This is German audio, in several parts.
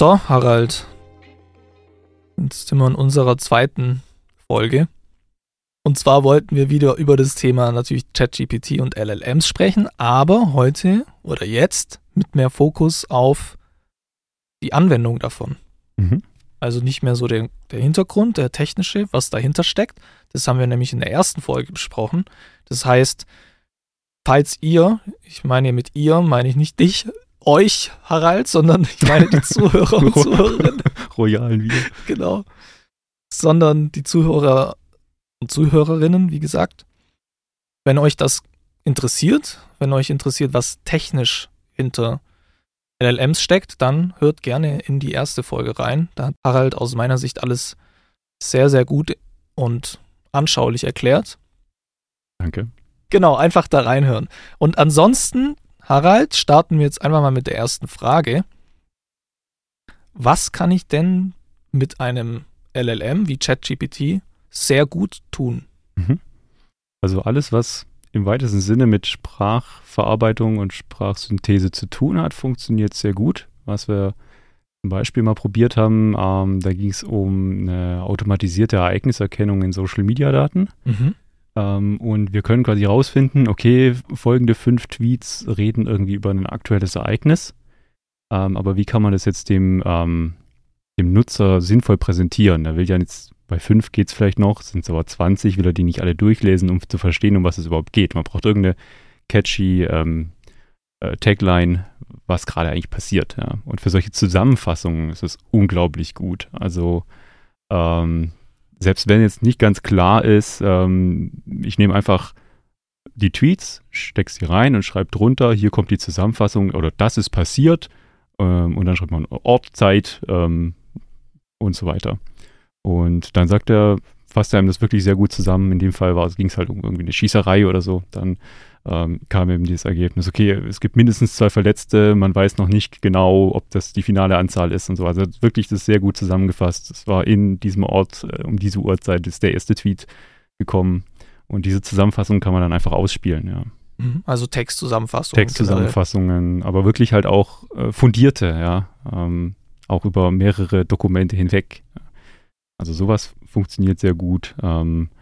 So, Harald. Jetzt sind wir in unserer zweiten Folge. Und zwar wollten wir wieder über das Thema natürlich ChatGPT und LLMs sprechen, aber heute oder jetzt mit mehr Fokus auf die Anwendung davon. Mhm. Also nicht mehr so der, der Hintergrund, der technische, was dahinter steckt. Das haben wir nämlich in der ersten Folge besprochen. Das heißt, falls ihr, ich meine mit ihr, meine ich nicht dich, euch, Harald, sondern ich meine die Zuhörer und Zuhörerinnen. Royalen wieder. Genau. Sondern die Zuhörer und Zuhörerinnen, wie gesagt. Wenn euch das interessiert, wenn euch interessiert, was technisch hinter LLMs steckt, dann hört gerne in die erste Folge rein. Da hat Harald aus meiner Sicht alles sehr, sehr gut und anschaulich erklärt. Danke. Genau, einfach da reinhören. Und ansonsten Harald, starten wir jetzt einfach mal mit der ersten Frage. Was kann ich denn mit einem LLM wie ChatGPT sehr gut tun? Mhm. Also alles, was im weitesten Sinne mit Sprachverarbeitung und Sprachsynthese zu tun hat, funktioniert sehr gut. Was wir zum Beispiel mal probiert haben, ähm, da ging es um eine automatisierte Ereigniserkennung in Social-Media-Daten. Mhm. Ähm, und wir können quasi rausfinden, okay, folgende fünf Tweets reden irgendwie über ein aktuelles Ereignis. Ähm, aber wie kann man das jetzt dem, ähm, dem Nutzer sinnvoll präsentieren? Da will ja jetzt, bei fünf geht es vielleicht noch, sind es aber 20, will er die nicht alle durchlesen, um zu verstehen, um was es überhaupt geht. Man braucht irgendeine catchy ähm, äh, Tagline, was gerade eigentlich passiert. Ja. Und für solche Zusammenfassungen ist es unglaublich gut. Also ähm, selbst wenn jetzt nicht ganz klar ist, ähm, ich nehme einfach die Tweets, stecke sie rein und schreibe drunter, hier kommt die Zusammenfassung oder das ist passiert ähm, und dann schreibt man Ort, Zeit ähm, und so weiter. Und dann sagt er, fasst er einem das wirklich sehr gut zusammen. In dem Fall ging es halt um irgendwie eine Schießerei oder so. Dann ähm, kam eben dieses Ergebnis, okay, es gibt mindestens zwei Verletzte, man weiß noch nicht genau, ob das die finale Anzahl ist und so. Also wirklich das sehr gut zusammengefasst. Es war in diesem Ort, äh, um diese Uhrzeit ist der erste Tweet gekommen. Und diese Zusammenfassung kann man dann einfach ausspielen, ja. Mhm. Also Textzusammenfassungen. Textzusammenfassungen, aber wirklich halt auch äh, fundierte, ja. Ähm, auch über mehrere Dokumente hinweg. Also sowas funktioniert sehr gut. Ähm, äh,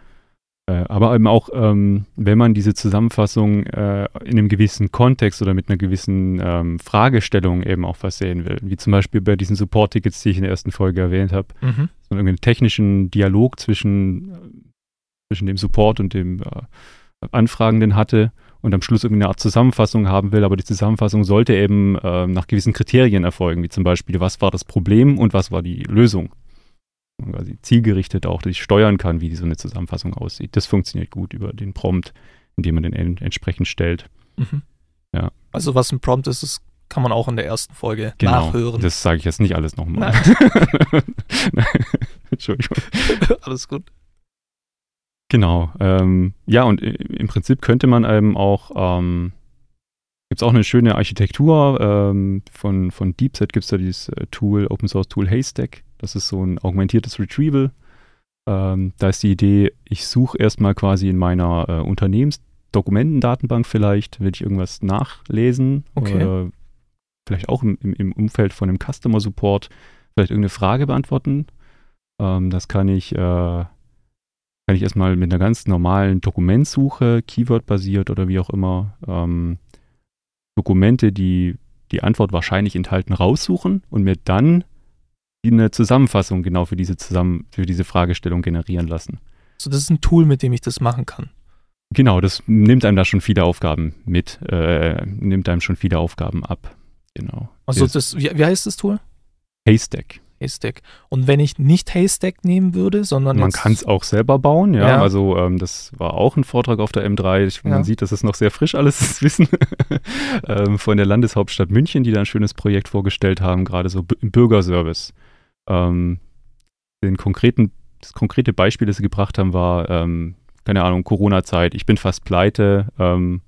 aber eben auch, ähm, wenn man diese Zusammenfassung äh, in einem gewissen Kontext oder mit einer gewissen ähm, Fragestellung eben auch versehen will, wie zum Beispiel bei diesen Support-Tickets, die ich in der ersten Folge erwähnt habe, mhm. so einen technischen Dialog zwischen, zwischen dem Support und dem äh, Anfragenden hatte und am Schluss irgendeine Art Zusammenfassung haben will, aber die Zusammenfassung sollte eben äh, nach gewissen Kriterien erfolgen, wie zum Beispiel, was war das Problem und was war die Lösung quasi zielgerichtet auch dass ich steuern kann, wie so eine Zusammenfassung aussieht. Das funktioniert gut über den Prompt, indem man den entsprechend stellt. Mhm. Ja. Also was ein Prompt ist, das kann man auch in der ersten Folge genau, nachhören. Das sage ich jetzt nicht alles nochmal. Entschuldigung. alles gut. Genau. Ähm, ja, und im Prinzip könnte man eben auch, ähm, gibt es auch eine schöne Architektur ähm, von, von DeepSet, gibt es da dieses äh, Tool, Open Source Tool Haystack. Das ist so ein augmentiertes Retrieval. Ähm, da ist die Idee, ich suche erstmal quasi in meiner äh, Unternehmensdokumentendatenbank vielleicht, will ich irgendwas nachlesen. Okay. Oder vielleicht auch im, im, im, Umfeld von einem Customer Support vielleicht irgendeine Frage beantworten. Ähm, das kann ich, äh, kann ich erstmal mit einer ganz normalen Dokumentsuche, Keyword-basiert oder wie auch immer, ähm, Dokumente, die die Antwort wahrscheinlich enthalten, raussuchen und mir dann eine Zusammenfassung genau für diese, zusammen, für diese Fragestellung generieren lassen. So, das ist ein Tool, mit dem ich das machen kann. Genau, das nimmt einem da schon viele Aufgaben mit, äh, nimmt einem schon viele Aufgaben ab. Genau. Also das, wie, wie heißt das Tool? Haystack. Haystack. Und wenn ich nicht Haystack nehmen würde, sondern. Man kann es auch selber bauen, ja. ja. Also, ähm, das war auch ein Vortrag auf der M3. Ich, man ja. sieht, das ist noch sehr frisch alles, das Wissen ähm, von der Landeshauptstadt München, die da ein schönes Projekt vorgestellt haben, gerade so im Bürgerservice. ähm, den konkreten, das konkrete Beispiel, das sie gebracht haben, war, ähm, keine Ahnung, Corona-Zeit, ich bin fast pleite, ähm,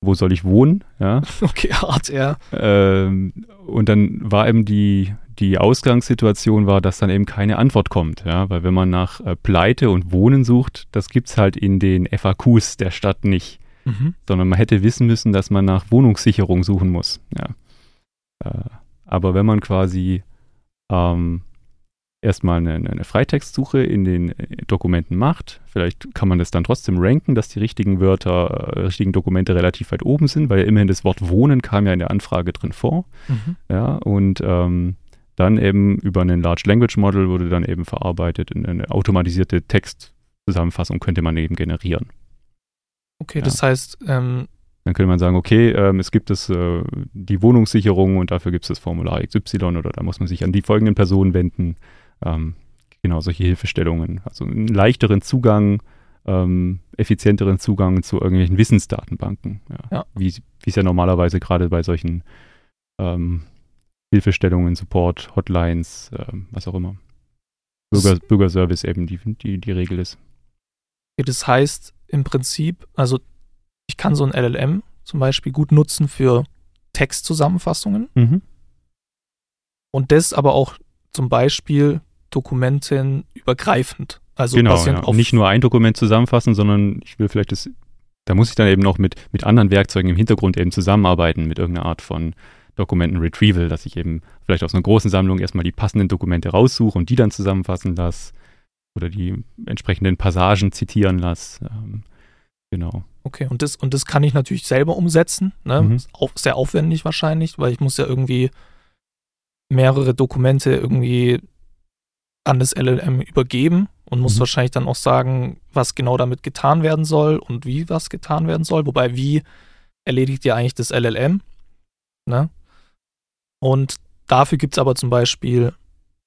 wo soll ich wohnen? Ja. Okay, hart, ja. Ähm, und dann war eben die, die Ausgangssituation war, dass dann eben keine Antwort kommt, ja, weil wenn man nach äh, Pleite und Wohnen sucht, das gibt es halt in den FAQs der Stadt nicht, mhm. sondern man hätte wissen müssen, dass man nach Wohnungssicherung suchen muss, ja. Äh, aber wenn man quasi ähm, erstmal eine, eine Freitextsuche in den äh, Dokumenten macht. Vielleicht kann man das dann trotzdem ranken, dass die richtigen Wörter, äh, richtigen Dokumente relativ weit oben sind, weil immerhin das Wort Wohnen kam ja in der Anfrage drin vor. Mhm. Ja, und ähm, dann eben über einen Large Language Model wurde dann eben verarbeitet in eine automatisierte Textzusammenfassung könnte man eben generieren. Okay, ja. das heißt, ähm, dann könnte man sagen, okay, ähm, es gibt es äh, die Wohnungssicherung und dafür gibt es das Formular XY oder da muss man sich an die folgenden Personen wenden. Ähm, genau, solche Hilfestellungen. Also einen leichteren Zugang, ähm, effizienteren Zugang zu irgendwelchen Wissensdatenbanken. Ja. ja. Wie es ja normalerweise gerade bei solchen ähm, Hilfestellungen, Support, Hotlines, äh, was auch immer. Bürger, Bürgerservice eben die, die, die Regel ist. Okay, das heißt im Prinzip, also ich kann so ein LLM zum Beispiel gut nutzen für Textzusammenfassungen. Mhm. Und das aber auch zum Beispiel Dokumenten übergreifend. Also genau, ja. nicht nur ein Dokument zusammenfassen, sondern ich will vielleicht das, da muss ich dann eben noch mit, mit anderen Werkzeugen im Hintergrund eben zusammenarbeiten, mit irgendeiner Art von Dokumenten-Retrieval, dass ich eben vielleicht aus einer großen Sammlung erstmal die passenden Dokumente raussuche und die dann zusammenfassen lasse oder die entsprechenden Passagen zitieren lasse. Ähm, genau. Okay, und das, und das kann ich natürlich selber umsetzen. Ne? Mhm. Auch sehr aufwendig wahrscheinlich, weil ich muss ja irgendwie mehrere Dokumente irgendwie an das LLM übergeben und muss mhm. wahrscheinlich dann auch sagen, was genau damit getan werden soll und wie was getan werden soll. Wobei, wie erledigt ja eigentlich das LLM? Ne? Und dafür gibt es aber zum Beispiel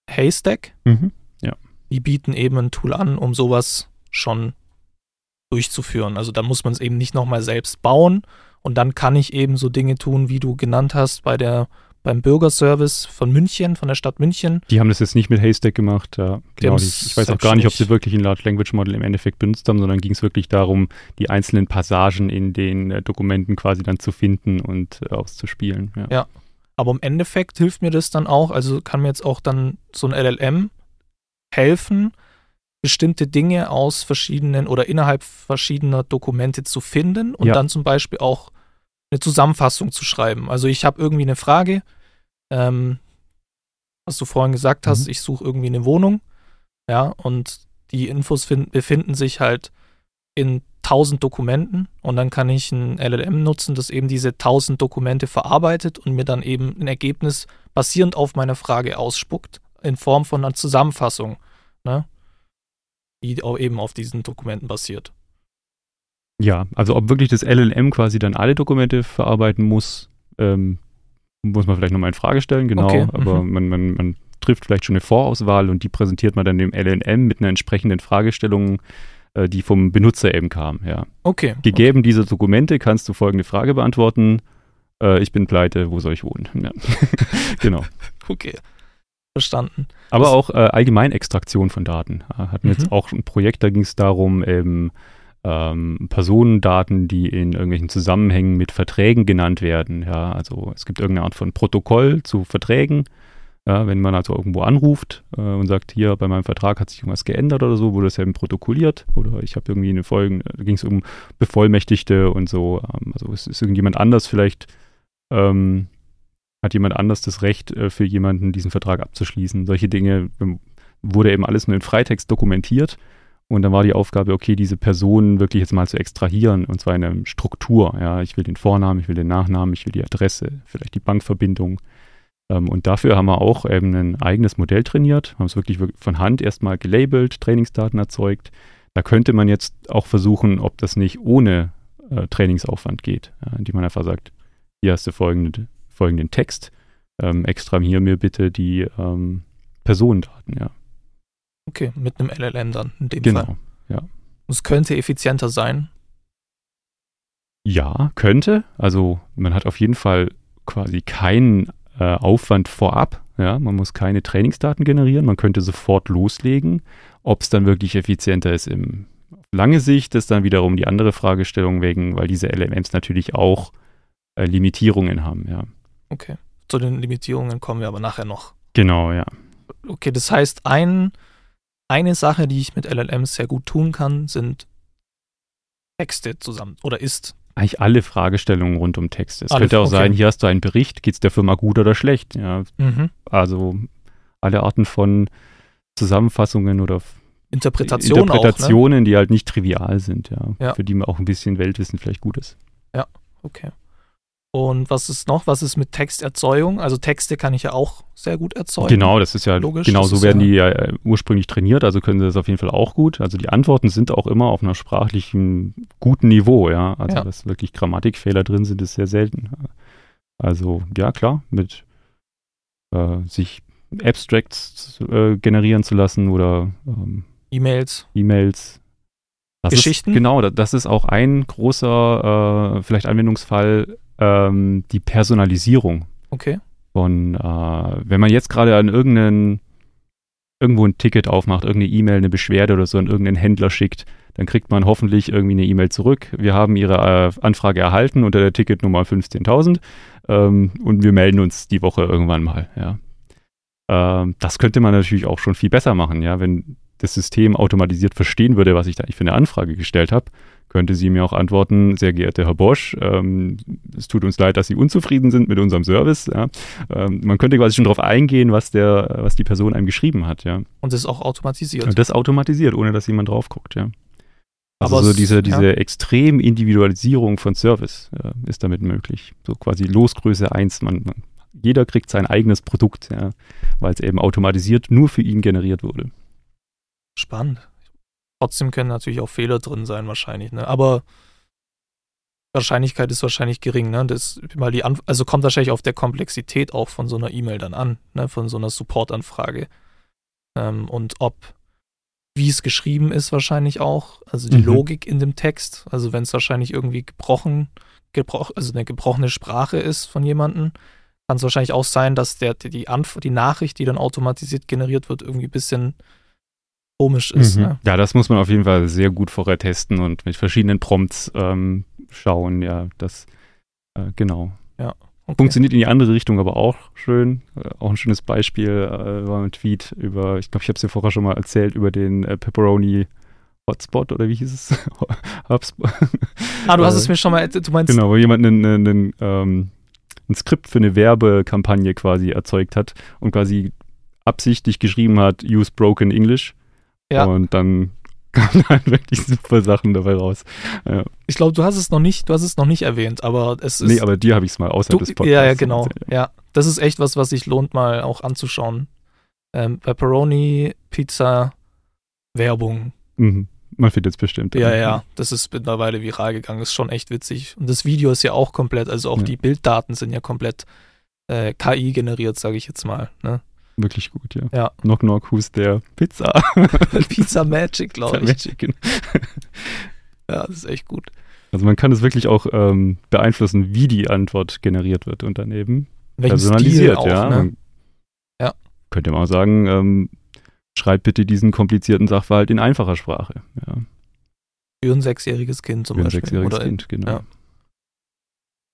Haystack. Mhm. Ja. Die bieten eben ein Tool an, um sowas schon durchzuführen. Also da muss man es eben nicht nochmal selbst bauen und dann kann ich eben so Dinge tun, wie du genannt hast bei der beim Bürgerservice von München, von der Stadt München. Die haben das jetzt nicht mit Haystack gemacht. Ja, genau, ich weiß auch gar nicht, ob sie wirklich ein Large Language Model im Endeffekt benutzt haben, sondern ging es wirklich darum, die einzelnen Passagen in den äh, Dokumenten quasi dann zu finden und äh, auszuspielen. Ja. ja, aber im Endeffekt hilft mir das dann auch, also kann mir jetzt auch dann so ein LLM helfen, bestimmte Dinge aus verschiedenen oder innerhalb verschiedener Dokumente zu finden und ja. dann zum Beispiel auch eine Zusammenfassung zu schreiben. Also ich habe irgendwie eine Frage, ähm, was du vorhin gesagt hast, mhm. ich suche irgendwie eine Wohnung, ja, und die Infos find, befinden sich halt in tausend Dokumenten und dann kann ich ein LLM nutzen, das eben diese tausend Dokumente verarbeitet und mir dann eben ein Ergebnis basierend auf meiner Frage ausspuckt in Form von einer Zusammenfassung, ne, die eben auf diesen Dokumenten basiert. Ja, also ob wirklich das LLM quasi dann alle Dokumente verarbeiten muss, ähm, muss man vielleicht nochmal in Frage stellen, genau. Okay. Aber mhm. man, man, man trifft vielleicht schon eine Vorauswahl und die präsentiert man dann dem LLM mit einer entsprechenden Fragestellung, äh, die vom Benutzer eben kam. Ja. Okay. Gegeben okay. diese Dokumente kannst du folgende Frage beantworten. Äh, ich bin pleite, wo soll ich wohnen? Ja. genau. Okay. Verstanden. Aber das auch äh, Allgemeinextraktion von Daten. Hatten mhm. jetzt auch ein Projekt, da ging es darum, eben ähm, Personendaten, die in irgendwelchen Zusammenhängen mit Verträgen genannt werden. Ja, also es gibt irgendeine Art von Protokoll zu Verträgen. Ja, wenn man also irgendwo anruft äh, und sagt, hier bei meinem Vertrag hat sich irgendwas geändert oder so, wurde das eben protokolliert oder ich habe irgendwie eine Folge, da ging es um Bevollmächtigte und so. Ähm, also es ist irgendjemand anders vielleicht, ähm, hat jemand anders das Recht äh, für jemanden diesen Vertrag abzuschließen. Solche Dinge ähm, wurde eben alles nur in Freitext dokumentiert und dann war die Aufgabe, okay, diese Personen wirklich jetzt mal zu extrahieren und zwar in einer Struktur. Ja, ich will den Vornamen, ich will den Nachnamen, ich will die Adresse, vielleicht die Bankverbindung. Ähm, und dafür haben wir auch eben ein eigenes Modell trainiert, haben es wirklich von Hand erstmal gelabelt, Trainingsdaten erzeugt. Da könnte man jetzt auch versuchen, ob das nicht ohne äh, Trainingsaufwand geht, ja, indem man einfach sagt, hier hast du folgende, folgenden Text, ähm, extrahier mir bitte die ähm, Personendaten, ja. Okay, mit einem LLM dann in dem genau, Fall. ja. Es könnte effizienter sein. Ja, könnte. Also man hat auf jeden Fall quasi keinen äh, Aufwand vorab. Ja, man muss keine Trainingsdaten generieren, man könnte sofort loslegen. Ob es dann wirklich effizienter ist im auf lange Sicht, ist dann wiederum die andere Fragestellung wegen, weil diese LMMs natürlich auch äh, Limitierungen haben, ja. Okay. Zu den Limitierungen kommen wir aber nachher noch. Genau, ja. Okay, das heißt, ein, eine Sache, die ich mit LLMs sehr gut tun kann, sind Texte zusammen oder ist. Eigentlich alle Fragestellungen rund um Texte. Es Alle, könnte auch okay. sein, hier hast du einen Bericht, geht es der Firma gut oder schlecht? Ja, Mhm. also alle Arten von Zusammenfassungen oder Interpretation auch. Ne? Interpretationen, die halt nicht trivial sind, ja, Ja. für die man auch ein bisschen Weltwissen vielleicht gut ist. Okay. Und was ist noch? Was ist mit Texterzeugung? Also Texte kann ich ja auch sehr gut erzeugen. Genau, das ist ja Logisch, genau so werden ja- die ja äh, ursprünglich trainiert, also können sie das auf jeden Fall auch gut. Also die Antworten sind auch immer auf einer sprachlichen guten Niveau, ja. Also Ja. dass wirklich Grammatikfehler drin sind, ist sehr selten. Also ja klar, mit äh, sich Abstracts äh, generieren zu lassen oder ähm, E-Mails. E-Mails. Geschichten? Ist, genau, da- das ist auch ein großer, äh, vielleicht Anwendungsfall, ähm, die Personalisierung Okay. von, äh, wenn man jetzt gerade an irgendeinen, irgendwo ein Ticket aufmacht, irgendeine E-Mail, eine Beschwerde oder so an irgendeinen Händler schickt, dann kriegt man hoffentlich irgendwie eine E-Mail zurück. Wir haben Ihre äh, Anfrage erhalten unter der Ticketnummer 15.000 ähm, und wir melden uns die Woche irgendwann mal, ja. Ähm, das könnte man natürlich auch schon viel besser machen, ja, wenn das System automatisiert verstehen würde, was ich da eigentlich für eine Anfrage gestellt habe, könnte sie mir auch antworten, sehr geehrter Herr Bosch, ähm, es tut uns leid, dass Sie unzufrieden sind mit unserem Service. Ja. Ähm, man könnte quasi schon darauf eingehen, was, der, was die Person einem geschrieben hat. Ja. Und das ist auch automatisiert. Und das automatisiert, ohne dass jemand drauf guckt. Ja. Also Aber so es- diese, ja. diese extrem Individualisierung von Service äh, ist damit möglich. So quasi Losgröße 1. Man, man, jeder kriegt sein eigenes Produkt, ja, weil es eben automatisiert nur für ihn generiert wurde. Spannend. Trotzdem können natürlich auch Fehler drin sein, wahrscheinlich, ne? Aber Wahrscheinlichkeit ist wahrscheinlich gering, ne? Das, weil die Anf also kommt wahrscheinlich auf der Komplexität auch von so einer E-Mail dann an, ne? Von so einer Support-Anfrage. Ähm, und ob, wie es geschrieben ist, wahrscheinlich auch. Also die Mhm. Logik in dem Text. Also wenn es wahrscheinlich irgendwie gebrochen, gebroch, also eine gebrochene Sprache ist von jemandem, kann es wahrscheinlich auch sein, dass der, die, die, Anf die Nachricht, die dann automatisiert generiert wird, irgendwie ein bisschen komisch ist. Mhm. Ne? Ja, das muss man auf jeden Fall sehr gut vorher testen und mit verschiedenen Prompts ähm, schauen. Ja, das äh, genau. Okay. Funktioniert in die andere Richtung aber auch schön. Äh, auch ein schönes Beispiel äh, war ein Tweet über, ich glaube, ich habe es dir vorher schon mal erzählt, über den äh, Pepperoni Hotspot oder wie hieß es? Hubspot. Ah, du hast Äh, es mir schon mal, erzählt. du meinst, Genau, wo jemand einen, einen, einen, ähm, ein Skript für eine Werbekampagne quasi erzeugt hat und quasi absichtlich geschrieben hat, use broken English. Ja. Und dann kamen halt wirklich super Sachen dabei raus. Ja. ich glaube, du hast es noch nicht, du hast es noch nicht erwähnt, aber es ist. Nee, aber dir habe ich es mal außerhalb du, des Podcasts ja, ja, genau. Ja, das ist echt was, was sich lohnt, mal auch anzuschauen. Ähm, Pepperoni, Pizza, Werbung. Mhm. Man findet es bestimmt. Ja, ja, das ist mittlerweile viral gegangen. Das ist schon echt witzig. Und das Video ist ja auch komplett, also auch Ja. die Bilddaten sind ja komplett äh, KI generiert, sage ich jetzt mal. Ne? Wirklich gut, ja. Ja. Knock Knock, who's there? Pizza. Pizza Magic, glaube ich. Magic. genau. Ja, das ist echt gut. Also man kann es wirklich auch ähm, beeinflussen, wie die Antwort generiert wird und dann eben Welchen personalisiert, auch, ja. Ne? Ja. Könnte man auch sagen, ähm, schreib bitte diesen komplizierten Sachverhalt in einfacher Sprache. Ja, Für ein sechsjähriges Kind zum für ein Beispiel. sechsjähriges Oder Kind, genau. ja.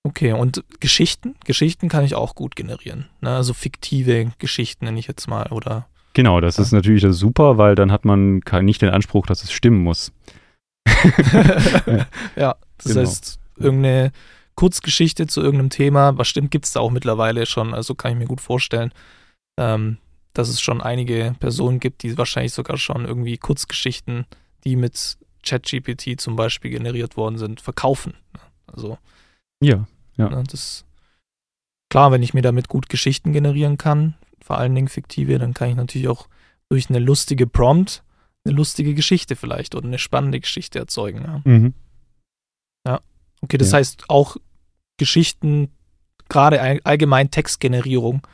Okay, und Geschichten? Geschichten kann ich auch gut generieren. Ne? Also fiktive Geschichten nenne ich jetzt mal. Oder Genau, das Ja. ist natürlich super, weil dann hat man nicht den Anspruch, dass es stimmen muss. ja, das Genau. heißt, irgendeine Kurzgeschichte zu irgendeinem Thema, was stimmt, gibt es da auch mittlerweile schon. Also kann ich mir gut vorstellen, ähm, dass es schon einige Personen gibt, die wahrscheinlich sogar schon irgendwie Kurzgeschichten, die mit ChatGPT zum Beispiel generiert worden sind, verkaufen. ne? Also Ja, Ja. Ne, das klar, wenn ich mir damit gut Geschichten generieren kann, vor allen Dingen fiktive, dann kann ich natürlich auch durch eine lustige Prompt eine lustige Geschichte vielleicht oder eine spannende Geschichte erzeugen. Ja. mhm. Okay, das Ja. heißt auch Geschichten, gerade all- allgemein Textgenerierung,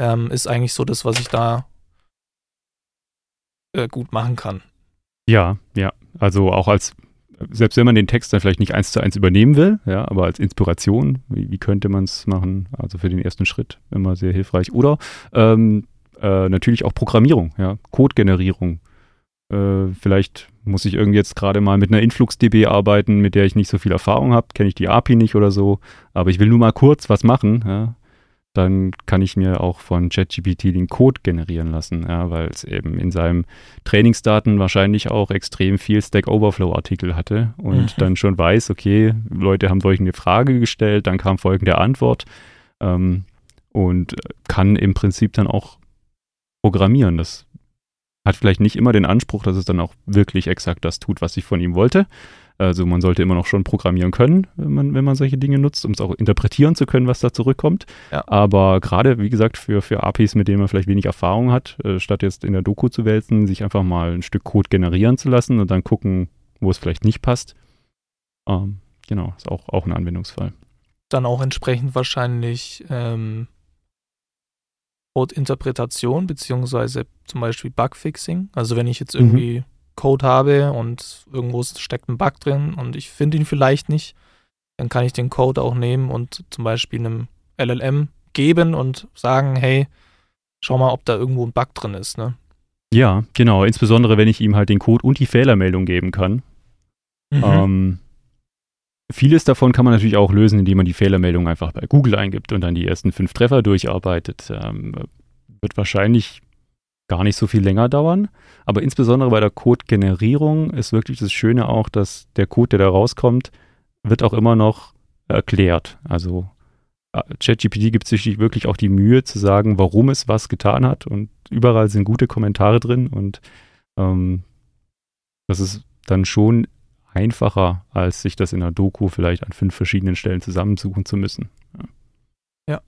ähm, ist eigentlich so das, was ich da äh, gut machen kann. ja, ja. Also auch als selbst wenn man den Text dann vielleicht nicht eins zu eins übernehmen will, ja, aber als Inspiration, wie, wie könnte man es machen? Also für den ersten Schritt immer sehr hilfreich. Oder ähm, äh, natürlich auch Programmierung, ja, Codegenerierung. Äh, vielleicht muss ich irgendwie jetzt gerade mal mit einer InfluxDB arbeiten, mit der ich nicht so viel Erfahrung habe, kenne ich die API nicht oder so, aber ich will nur mal kurz was machen, ja, dann kann ich mir auch von ChatGPT den Code generieren lassen, ja, weil es eben in seinem Trainingsdaten wahrscheinlich auch extrem viel Stack Overflow-Artikel hatte und mhm. dann schon weiß, okay, Leute haben folgende Frage gestellt, dann kam folgende Antwort ähm, und kann im Prinzip dann auch programmieren. Das hat vielleicht nicht immer den Anspruch, dass es dann auch wirklich exakt das tut, was ich von ihm wollte. Also man sollte immer noch schon programmieren können, wenn man, wenn man solche Dinge nutzt, um es auch interpretieren zu können, was da zurückkommt. Ja. Aber gerade, wie gesagt, für, für APIs, mit denen man vielleicht wenig Erfahrung hat, äh, statt jetzt in der Doku zu wälzen, sich einfach mal ein Stück Code generieren zu lassen und dann gucken, wo es vielleicht nicht passt. Ähm, genau, ist auch, auch ein Anwendungsfall. Dann auch entsprechend wahrscheinlich ähm, Code-Interpretation beziehungsweise zum Beispiel Bugfixing. Also wenn ich jetzt mhm. irgendwie mhm. Code habe und irgendwo steckt ein Bug drin und ich finde ihn vielleicht nicht, dann kann ich den Code auch nehmen und zum Beispiel einem LLM geben und sagen, hey, schau mal, ob da irgendwo ein Bug drin ist. Ne? Ja, genau. Insbesondere, wenn ich ihm halt den Code und die Fehlermeldung geben kann. Mhm. Ähm, Vieles davon kann man natürlich auch lösen, indem man die Fehlermeldung einfach bei Google eingibt und dann die ersten fünf Treffer durcharbeitet. Ähm, wird wahrscheinlich gar nicht so viel länger dauern. Aber insbesondere bei der Code-Generierung ist wirklich das Schöne auch, dass der Code, der da rauskommt, wird auch immer noch erklärt. Also äh, ChatGPT gibt sich wirklich auch die Mühe zu sagen, warum es was getan hat. Und überall sind gute Kommentare drin. Und ähm, das ist dann schon einfacher, als sich das in einer Doku vielleicht an fünf verschiedenen Stellen zusammensuchen zu müssen. Ja. ja.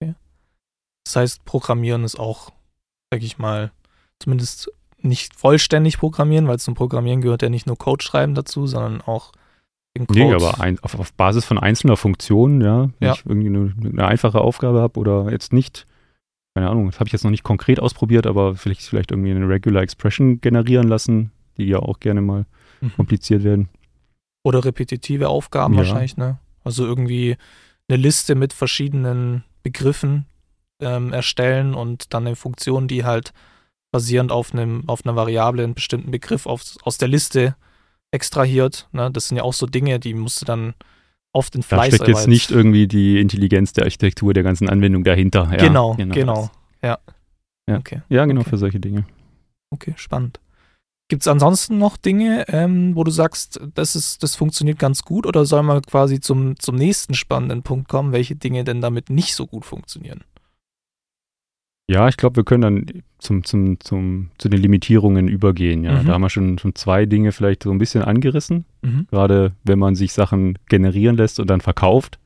Okay. Das heißt, Programmieren ist auch, sag ich mal, zumindest nicht vollständig programmieren, weil zum Programmieren gehört ja nicht nur Code schreiben dazu, sondern auch den Code. Nee, aber ein, auf, auf, Basis von einzelner Funktionen, ja, wenn ja. ich irgendwie eine, eine einfache Aufgabe habe oder jetzt nicht, keine Ahnung, das habe ich jetzt noch nicht konkret ausprobiert, aber vielleicht, vielleicht irgendwie eine Regular Expression generieren lassen, die ja auch gerne mal mhm. kompliziert werden. Oder repetitive Aufgaben ja. wahrscheinlich, ne? Also irgendwie eine Liste mit verschiedenen Begriffen ähm, erstellen und dann eine Funktion, die halt basierend auf einem, auf einer Variable einen bestimmten Begriff auf, aus der Liste extrahiert. Ne? Das sind ja auch so Dinge, die musst du dann oft in Fleiß Da steckt jetzt nicht irgendwie die Intelligenz der Architektur der ganzen Anwendung dahinter. Ja, genau, genau, genau. Ja. Ja. Okay. ja, genau, okay. für solche Dinge. Okay, spannend. Gibt es ansonsten noch Dinge, ähm, wo du sagst, das, ist, das funktioniert ganz gut oder soll man quasi zum, zum nächsten spannenden Punkt kommen, welche Dinge denn damit nicht so gut funktionieren? Ja, ich glaube, wir können dann zum, zum, zum, zu den Limitierungen übergehen. Ja. Mhm. Da haben wir schon, schon zwei Dinge vielleicht so ein bisschen angerissen. Mhm. Gerade wenn man sich Sachen generieren lässt und dann verkauft.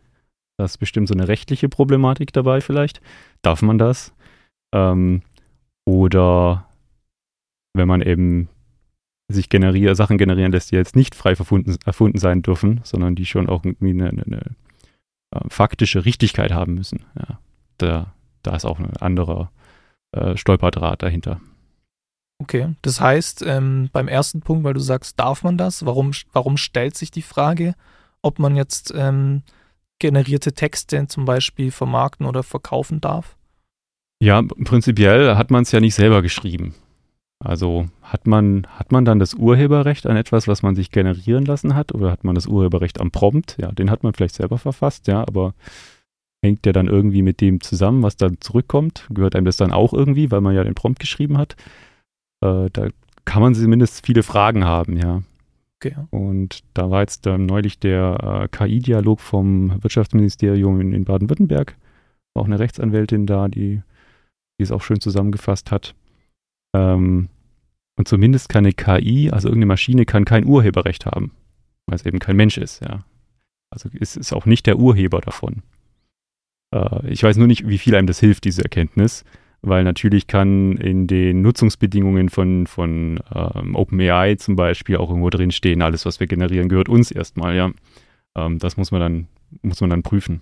Da ist bestimmt so eine rechtliche Problematik dabei vielleicht. Darf man das? Ähm, oder wenn man eben sich generier Sachen generieren lässt, die jetzt nicht frei erfunden, sein dürfen, sondern die schon auch irgendwie eine, eine, eine äh, faktische Richtigkeit haben müssen. Ja, da, da ist auch ein anderer äh, Stolperdraht dahinter. Okay, das heißt, ähm, beim ersten Punkt, weil du sagst, darf man das? Warum, warum stellt sich die Frage, ob man jetzt ähm, generierte Texte zum Beispiel vermarkten oder verkaufen darf? Ja, prinzipiell hat man es ja nicht selber geschrieben. Also hat man, hat man dann das Urheberrecht an etwas, was man sich generieren lassen hat, oder hat man das Urheberrecht am Prompt? Ja, den hat man vielleicht selber verfasst, ja, aber hängt der dann irgendwie mit dem zusammen, was dann zurückkommt? Gehört einem das dann auch irgendwie, weil man ja den Prompt geschrieben hat? Äh, da kann man zumindest viele Fragen haben, ja. Okay. Und da war jetzt ähm, neulich der äh, KI-Dialog vom Wirtschaftsministerium in, in Baden-Württemberg. Auch eine Rechtsanwältin da, die, die es auch schön zusammengefasst hat. Ähm, und zumindest keine KI, also irgendeine Maschine, kann kein Urheberrecht haben, weil es eben kein Mensch ist, ja. Also es ist auch nicht der Urheber davon. Äh, ich weiß nur nicht, wie viel einem das hilft, diese Erkenntnis, weil natürlich kann in den Nutzungsbedingungen von, von ähm, OpenAI zum Beispiel auch irgendwo drin stehen, alles, was wir generieren, gehört uns erstmal, ja. Ähm, das muss man dann, muss man dann prüfen.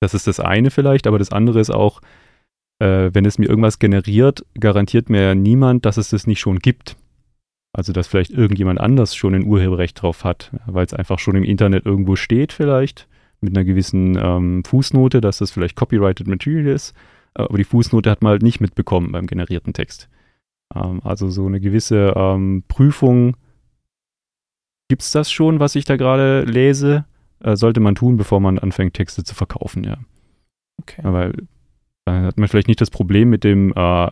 Das ist das eine vielleicht, aber das andere ist auch, äh, wenn es mir irgendwas generiert, garantiert mir niemand, dass es das nicht schon gibt. Also, dass vielleicht irgendjemand anders schon ein Urheberrecht drauf hat, weil es einfach schon im Internet irgendwo steht, vielleicht mit einer gewissen ähm, Fußnote, dass das vielleicht Copyrighted Material ist. Aber die Fußnote hat man halt nicht mitbekommen beim generierten Text. Ähm, also, so eine gewisse ähm, Prüfung. Gibt es das schon, was ich da gerade lese? Äh, sollte man tun, bevor man anfängt, Texte zu verkaufen, ja. Okay. Weil dann hat man vielleicht nicht das Problem mit dem äh,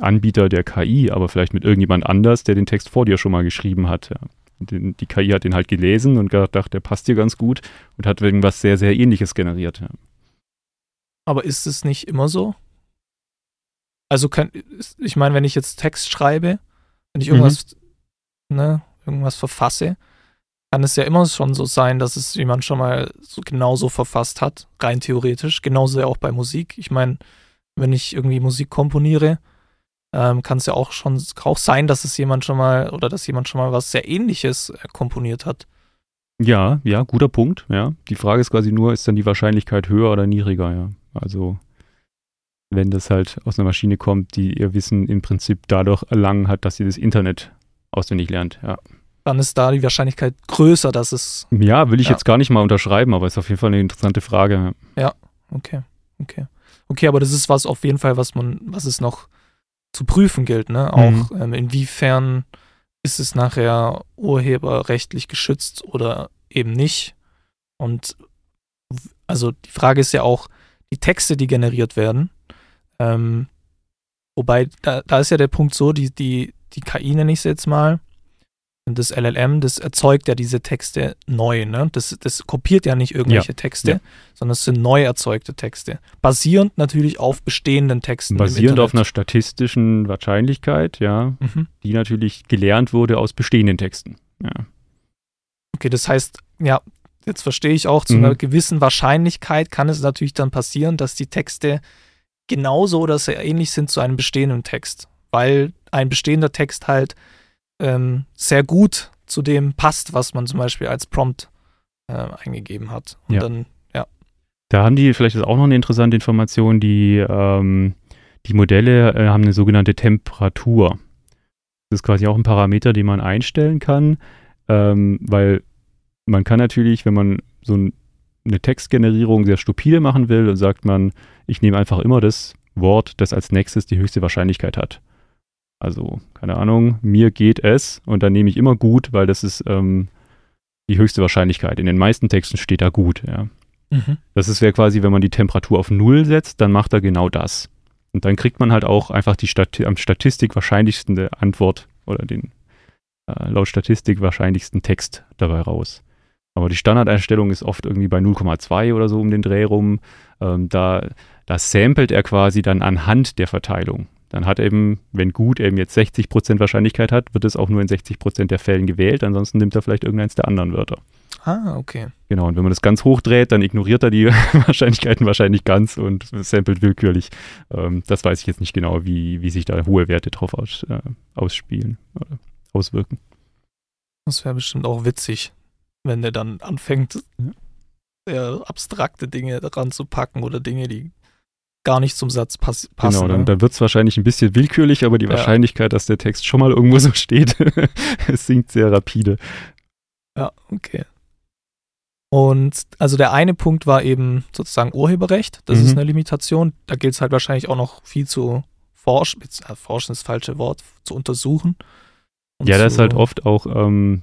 Anbieter der KI, aber vielleicht mit irgendjemand anders, der den Text vor dir schon mal geschrieben hat. Ja. Den, die KI hat den halt gelesen und gedacht, der passt dir ganz gut und hat irgendwas sehr, sehr ähnliches generiert. Ja. Aber ist es nicht immer so? Also kann, ich meine, wenn ich jetzt Text schreibe, wenn ich irgendwas, mhm. ne, irgendwas verfasse, kann es ja immer schon so sein, dass es jemand schon mal so genauso verfasst hat, rein theoretisch. Genauso ja auch bei Musik. Ich meine, wenn ich irgendwie Musik komponiere, ähm, kann es ja auch schon auch sein, dass es jemand schon mal oder dass jemand schon mal was sehr ähnliches äh, komponiert hat. Ja, ja, guter Punkt, ja. Die Frage ist quasi nur, ist dann die Wahrscheinlichkeit höher oder niedriger, ja. Also wenn das halt aus einer Maschine kommt, die ihr Wissen im Prinzip dadurch erlangen hat, dass sie das Internet auswendig lernt, ja dann ist da die Wahrscheinlichkeit größer, dass es. Ja, will ich ja. jetzt gar nicht mal unterschreiben, aber ist auf jeden Fall eine interessante Frage. Ja, okay, okay. Okay, aber das ist was auf jeden Fall, was man, was es noch zu prüfen gilt, ne? Auch mhm. ähm, inwiefern ist es nachher urheberrechtlich geschützt oder eben nicht. Und also die Frage ist ja auch, die Texte, die generiert werden, ähm, wobei da, da ist ja der Punkt so, die, die, die KI nenne ich es jetzt mal, das LLM, das erzeugt ja diese Texte neu. Ne? Das, das kopiert ja nicht irgendwelche ja, Texte, ja. sondern es sind neu erzeugte Texte. Basierend natürlich auf bestehenden Texten. Basierend auf einer statistischen Wahrscheinlichkeit, ja, mhm. die natürlich gelernt wurde aus bestehenden Texten. Ja. Okay, das heißt, ja, jetzt verstehe ich auch, zu mhm. einer gewissen Wahrscheinlichkeit kann es natürlich dann passieren, dass die Texte genauso oder sehr ähnlich sind zu einem bestehenden Text, weil ein bestehender Text halt ähm, sehr gut zu dem passt, was man zum Beispiel als Prompt äh, eingegeben hat. Und ja. dann, ja. Da haben die, vielleicht ist auch noch eine interessante Information, die, ähm, die Modelle äh, haben eine sogenannte Temperatur. Das ist quasi auch ein Parameter, den man einstellen kann, ähm, weil man kann natürlich, wenn man so ein, eine Textgenerierung sehr stupide machen will, dann sagt man, ich nehme einfach immer das Wort, das als nächstes die höchste Wahrscheinlichkeit hat. Also, keine Ahnung, mir geht es und dann nehme ich immer gut, weil das ist ähm, die höchste Wahrscheinlichkeit. In den meisten Texten steht da gut, ja. Mhm. Das ist wäre quasi, wenn man die Temperatur auf Null setzt, dann macht er genau das. Und dann kriegt man halt auch einfach die Stat am Statistik wahrscheinlichste Antwort oder den äh, laut Statistik wahrscheinlichsten Text dabei raus. Aber die Standardeinstellung ist oft irgendwie bei 0,2 oder so um den Dreh rum. Ähm, da, da samplet er quasi dann anhand der Verteilung dann hat eben, wenn gut eben jetzt 60% Wahrscheinlichkeit hat, wird es auch nur in 60% der Fällen gewählt. Ansonsten nimmt er vielleicht irgendeins der anderen Wörter. Ah, okay. Genau, und wenn man das ganz hoch dreht, dann ignoriert er die Wahrscheinlichkeiten wahrscheinlich ganz und samplet willkürlich. Ähm, das weiß ich jetzt nicht genau, wie, wie sich da hohe Werte drauf aus, äh, ausspielen oder auswirken. Das wäre bestimmt auch witzig, wenn der dann anfängt, sehr abstrakte Dinge daran zu packen oder Dinge, die gar nicht zum Satz pass passen. Genau, dann, ne? dann wird es wahrscheinlich ein bisschen willkürlich, aber die ja. Wahrscheinlichkeit, dass der Text schon mal irgendwo so steht, es sinkt sehr rapide. Ja, okay. Und also der eine Punkt war eben sozusagen Urheberrecht. Das mhm. ist eine Limitation. Da gilt es halt wahrscheinlich auch noch viel zu forschen. Äh, forschen ist das falsche Wort, zu untersuchen. Ja, das ist halt oft auch ähm,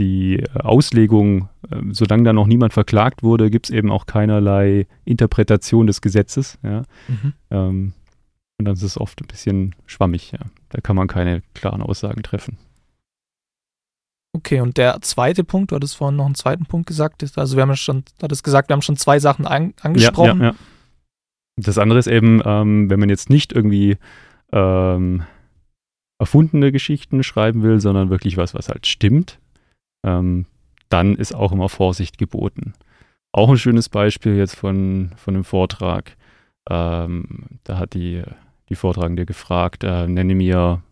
die äh, Auslegung, ähm, solange da noch niemand verklagt wurde, gibt es eben auch keinerlei Interpretation des Gesetzes. Ja. Mhm. Ähm, und dann ist es oft ein bisschen schwammig. Ja. Da kann man keine klaren Aussagen treffen. Okay, und der zweite Punkt, du hattest vorhin noch einen zweiten Punkt gesagt, also wir haben ja schon, du hattest gesagt, wir haben schon zwei Sachen an, angesprochen. Ja, ja. Das andere ist eben, ähm, wenn man jetzt nicht irgendwie ähm, erfundene Geschichten schreiben will, sondern wirklich was, was halt stimmt, ähm, dann ist auch immer Vorsicht geboten. Auch ein schönes Beispiel jetzt von, von einem Vortrag. Ähm, da hat die, die Vortragende gefragt, äh, nenne mir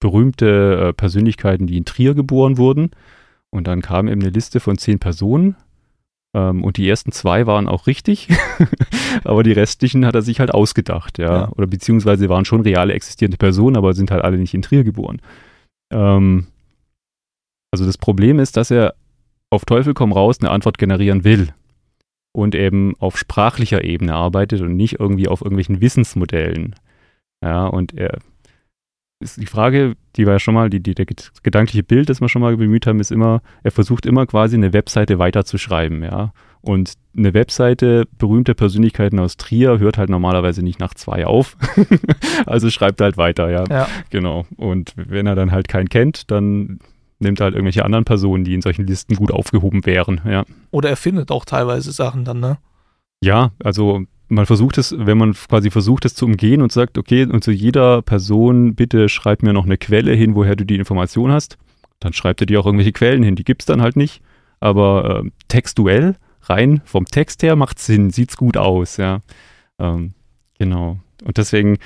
berühmte äh, Persönlichkeiten, die in Trier geboren wurden. Und dann kam eben eine Liste von zehn Personen. Ähm, und die ersten zwei waren auch richtig, aber die restlichen hat er sich halt ausgedacht, ja. ja. Oder beziehungsweise waren schon reale existierende Personen, aber sind halt alle nicht in Trier geboren. Ähm, Also das Problem ist, dass er auf Teufel komm raus eine Antwort generieren will und eben auf sprachlicher Ebene arbeitet und nicht irgendwie auf irgendwelchen Wissensmodellen. Ja, und er ist die Frage, die war ja schon mal, die, die, das gedankliche Bild, das wir schon mal bemüht haben, ist immer, er versucht immer quasi eine Webseite weiterzuschreiben, ja. Und eine Webseite berühmter Persönlichkeiten aus Trier hört halt normalerweise nicht nach zwei auf. also schreibt halt weiter, ja. Ja. Genau. Und wenn er dann halt keinen kennt, dann nimmt halt irgendwelche anderen Personen, die in solchen Listen gut aufgehoben wären, ja. Oder er findet auch teilweise Sachen dann, ne? Ja, also man versucht es, wenn man quasi versucht es zu umgehen und sagt, okay, und zu jeder Person bitte schreib mir noch eine Quelle hin, woher du die Information hast, dann schreibt er dir auch irgendwelche Quellen hin. Die gibt es dann halt nicht. Aber äh, textuell, rein vom Text her, macht Sinn, sieht's gut aus, ja. Ähm, genau. Und deswegen,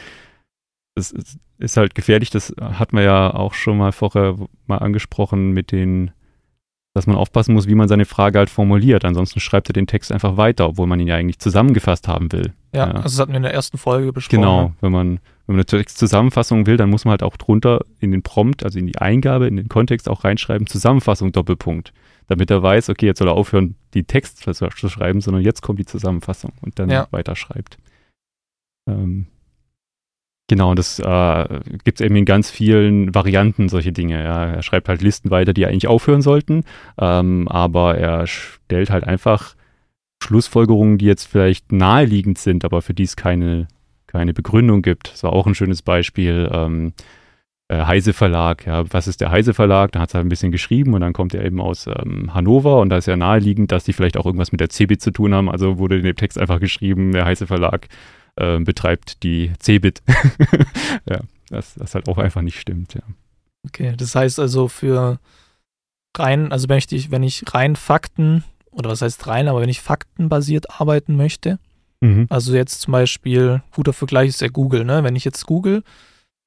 das ist halt gefährlich, das hat man ja auch schon mal vorher mal angesprochen mit den dass man aufpassen muss, wie man seine Frage halt formuliert. Ansonsten schreibt er den Text einfach weiter, obwohl man ihn ja eigentlich zusammengefasst haben will. Ja, ja. also das hatten wir in der ersten Folge besprochen. Genau, wenn man, wenn man eine Textzusammenfassung will, dann muss man halt auch drunter in den Prompt, also in die Eingabe, in den Kontext auch reinschreiben, Zusammenfassung Doppelpunkt. Damit er weiß, okay, jetzt soll er aufhören, die Text zu schreiben, sondern jetzt kommt die Zusammenfassung und dann ja. weiterschreibt. Ähm, Genau, das äh, gibt es eben in ganz vielen Varianten solche Dinge. Ja. Er schreibt halt Listen weiter, die eigentlich aufhören sollten, ähm, aber er stellt halt einfach Schlussfolgerungen, die jetzt vielleicht naheliegend sind, aber für die es keine, keine Begründung gibt. Das war auch ein schönes Beispiel. Ähm, äh, Heise Verlag, ja, was ist der Heise Verlag? Da hat es halt ein bisschen geschrieben und dann kommt er eben aus ähm, Hannover und da ist ja naheliegend, dass die vielleicht auch irgendwas mit der CeBIT zu tun haben. Also wurde in dem Text einfach geschrieben, der Heise Verlag äh, betreibt die Cebit. ja, das, das halt auch einfach nicht stimmt, ja. Okay, das heißt also für rein, also wenn ich, wenn ich rein Fakten, oder was heißt rein, aber wenn ich faktenbasiert arbeiten möchte, mhm. also jetzt zum Beispiel, guter Vergleich ist ja Google, ne? Wenn ich jetzt Google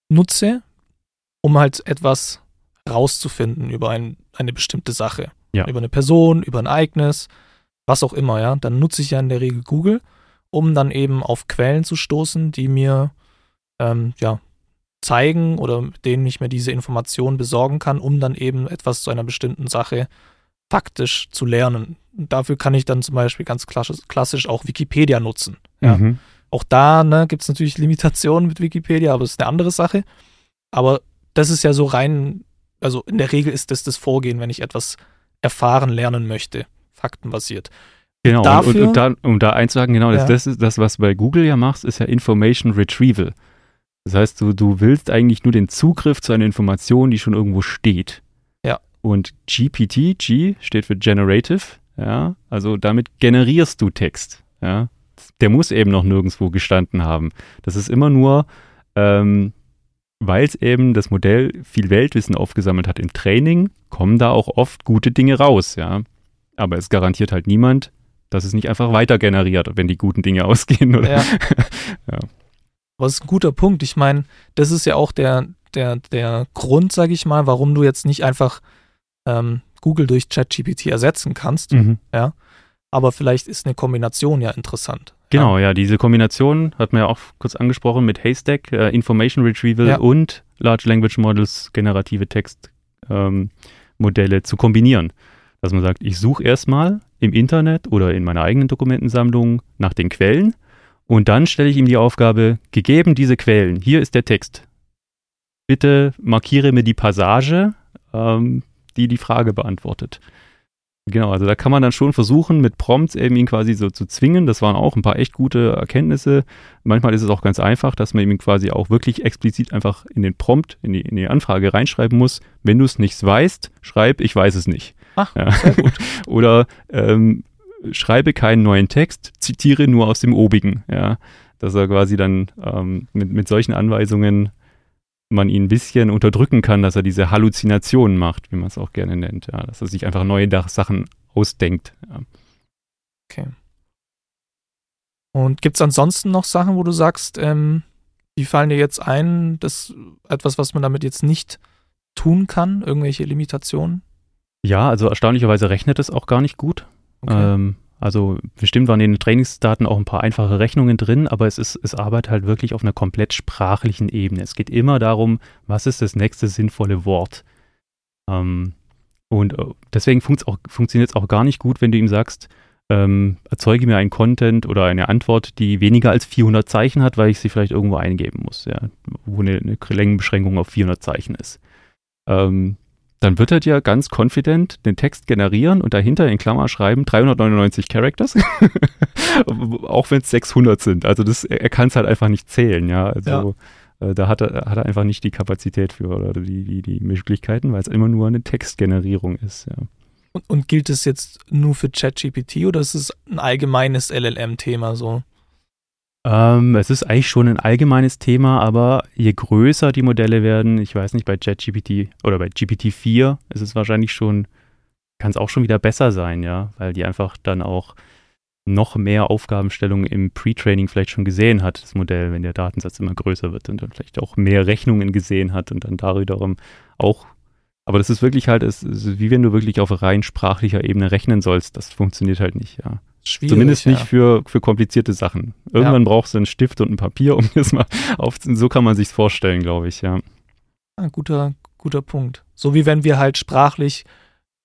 nutze, um halt etwas rauszufinden über ein, eine bestimmte Sache, ja. über eine Person, über ein Ereignis, was auch immer, ja, dann nutze ich ja in der Regel Google um dann eben auf Quellen zu stoßen, die mir ähm, ja, zeigen oder mit denen ich mir diese Informationen besorgen kann, um dann eben etwas zu einer bestimmten Sache faktisch zu lernen. Und dafür kann ich dann zum Beispiel ganz klassisch, auch Wikipedia nutzen. Ja. Mhm. Auch da ne, gibt es natürlich Limitationen mit Wikipedia, aber das ist eine andere Sache. Aber das ist ja so rein, also in der Regel ist das das Vorgehen, wenn ich etwas erfahren lernen möchte, faktenbasiert. Genau, Dafür, und, und, da, um da einzuhaken, genau, ja. das, ist das, was bei Google ja machst, ist ja Information Retrieval. Das heißt, du, du willst eigentlich nur den Zugriff zu einer Information, die schon irgendwo steht. Ja. Und GPT, G steht für Generative, ja, also damit generierst du Text, ja. Der muss eben noch nirgendwo gestanden haben. Das ist immer nur, ähm, weil es eben das Modell viel Weltwissen aufgesammelt hat im Training, kommen da auch oft gute Dinge raus, ja. Aber es garantiert halt niemand, dass es nicht einfach weiter generiert, wenn die guten Dinge ausgehen. Oder? Ja. ja. Aber das ist ein guter Punkt. Ich meine, das ist ja auch der, der, der Grund, sage ich mal, warum du jetzt nicht einfach ähm, Google durch ChatGPT ersetzen kannst. Mhm. Ja. Aber vielleicht ist eine Kombination ja interessant. Genau, ja, ja diese Kombination hat man ja auch kurz angesprochen mit Haystack, äh, Information Retrieval ja. und Large Language Models, generative Textmodelle ähm, zu kombinieren. Dass man sagt, ich suche erstmal im Internet oder in meiner eigenen Dokumentensammlung nach den Quellen und dann stelle ich ihm die Aufgabe, gegeben diese Quellen, hier ist der Text. Bitte markiere mir die Passage, ähm, die die Frage beantwortet. Genau, also da kann man dann schon versuchen, mit Prompts eben ihn quasi so zu zwingen. Das waren auch ein paar echt gute Erkenntnisse. Manchmal ist es auch ganz einfach, dass man ihm quasi auch wirklich explizit einfach in den Prompt, in die, in die Anfrage reinschreiben muss. Wenn du es nicht weißt, schreib, ich weiß es nicht. Ach, ja. sehr gut. Oder ähm, schreibe keinen neuen Text, zitiere nur aus dem obigen. Ja, dass er quasi dann ähm, mit, mit solchen Anweisungen man ihn ein bisschen unterdrücken kann, dass er diese Halluzinationen macht, wie man es auch gerne nennt. Ja, dass er sich einfach neue Sachen ausdenkt. Ja. Okay. Und gibt es ansonsten noch Sachen, wo du sagst, ähm, die fallen dir jetzt ein, das etwas, was man damit jetzt nicht tun kann, irgendwelche Limitationen? Ja, also erstaunlicherweise rechnet es auch gar nicht gut. Okay. Ähm, also bestimmt waren in den Trainingsdaten auch ein paar einfache Rechnungen drin, aber es ist, es arbeitet halt wirklich auf einer komplett sprachlichen Ebene. Es geht immer darum, was ist das nächste sinnvolle Wort. Ähm, Und äh, deswegen funktioniert es auch gar nicht gut, wenn du ihm sagst, ähm, erzeuge mir einen Content oder eine Antwort, die weniger als 400 Zeichen hat, weil ich sie vielleicht irgendwo eingeben muss, ja, wo eine, eine Längenbeschränkung auf 400 Zeichen ist. Ähm, dann wird er dir ganz confident den Text generieren und dahinter in Klammer schreiben 399 Characters, auch wenn es 600 sind. Also das, er kann es halt einfach nicht zählen, ja. Also ja. Äh, da hat er, hat er einfach nicht die Kapazität für oder die, die, die Möglichkeiten, weil es immer nur eine Textgenerierung ist, ja. Und, und gilt es jetzt nur für ChatGPT oder ist es ein allgemeines LLM-Thema so? Ähm, es ist eigentlich schon ein allgemeines Thema, aber je größer die Modelle werden, ich weiß nicht, bei ChatGPT oder bei GPT-4 ist es wahrscheinlich schon, kann es auch schon wieder besser sein, ja, weil die einfach dann auch noch mehr Aufgabenstellungen im Pre-Training vielleicht schon gesehen hat, das Modell, wenn der Datensatz immer größer wird und dann vielleicht auch mehr Rechnungen gesehen hat und dann darüber auch aber das ist wirklich halt, es ist wie wenn du wirklich auf rein sprachlicher Ebene rechnen sollst. Das funktioniert halt nicht, ja. Schwierig, Zumindest nicht ja. für, für komplizierte Sachen. Irgendwann ja. brauchst du einen Stift und ein Papier, um das mal aufzunehmen. So kann man sich vorstellen, glaube ich, ja. Ah, guter, guter Punkt. So wie wenn wir halt sprachlich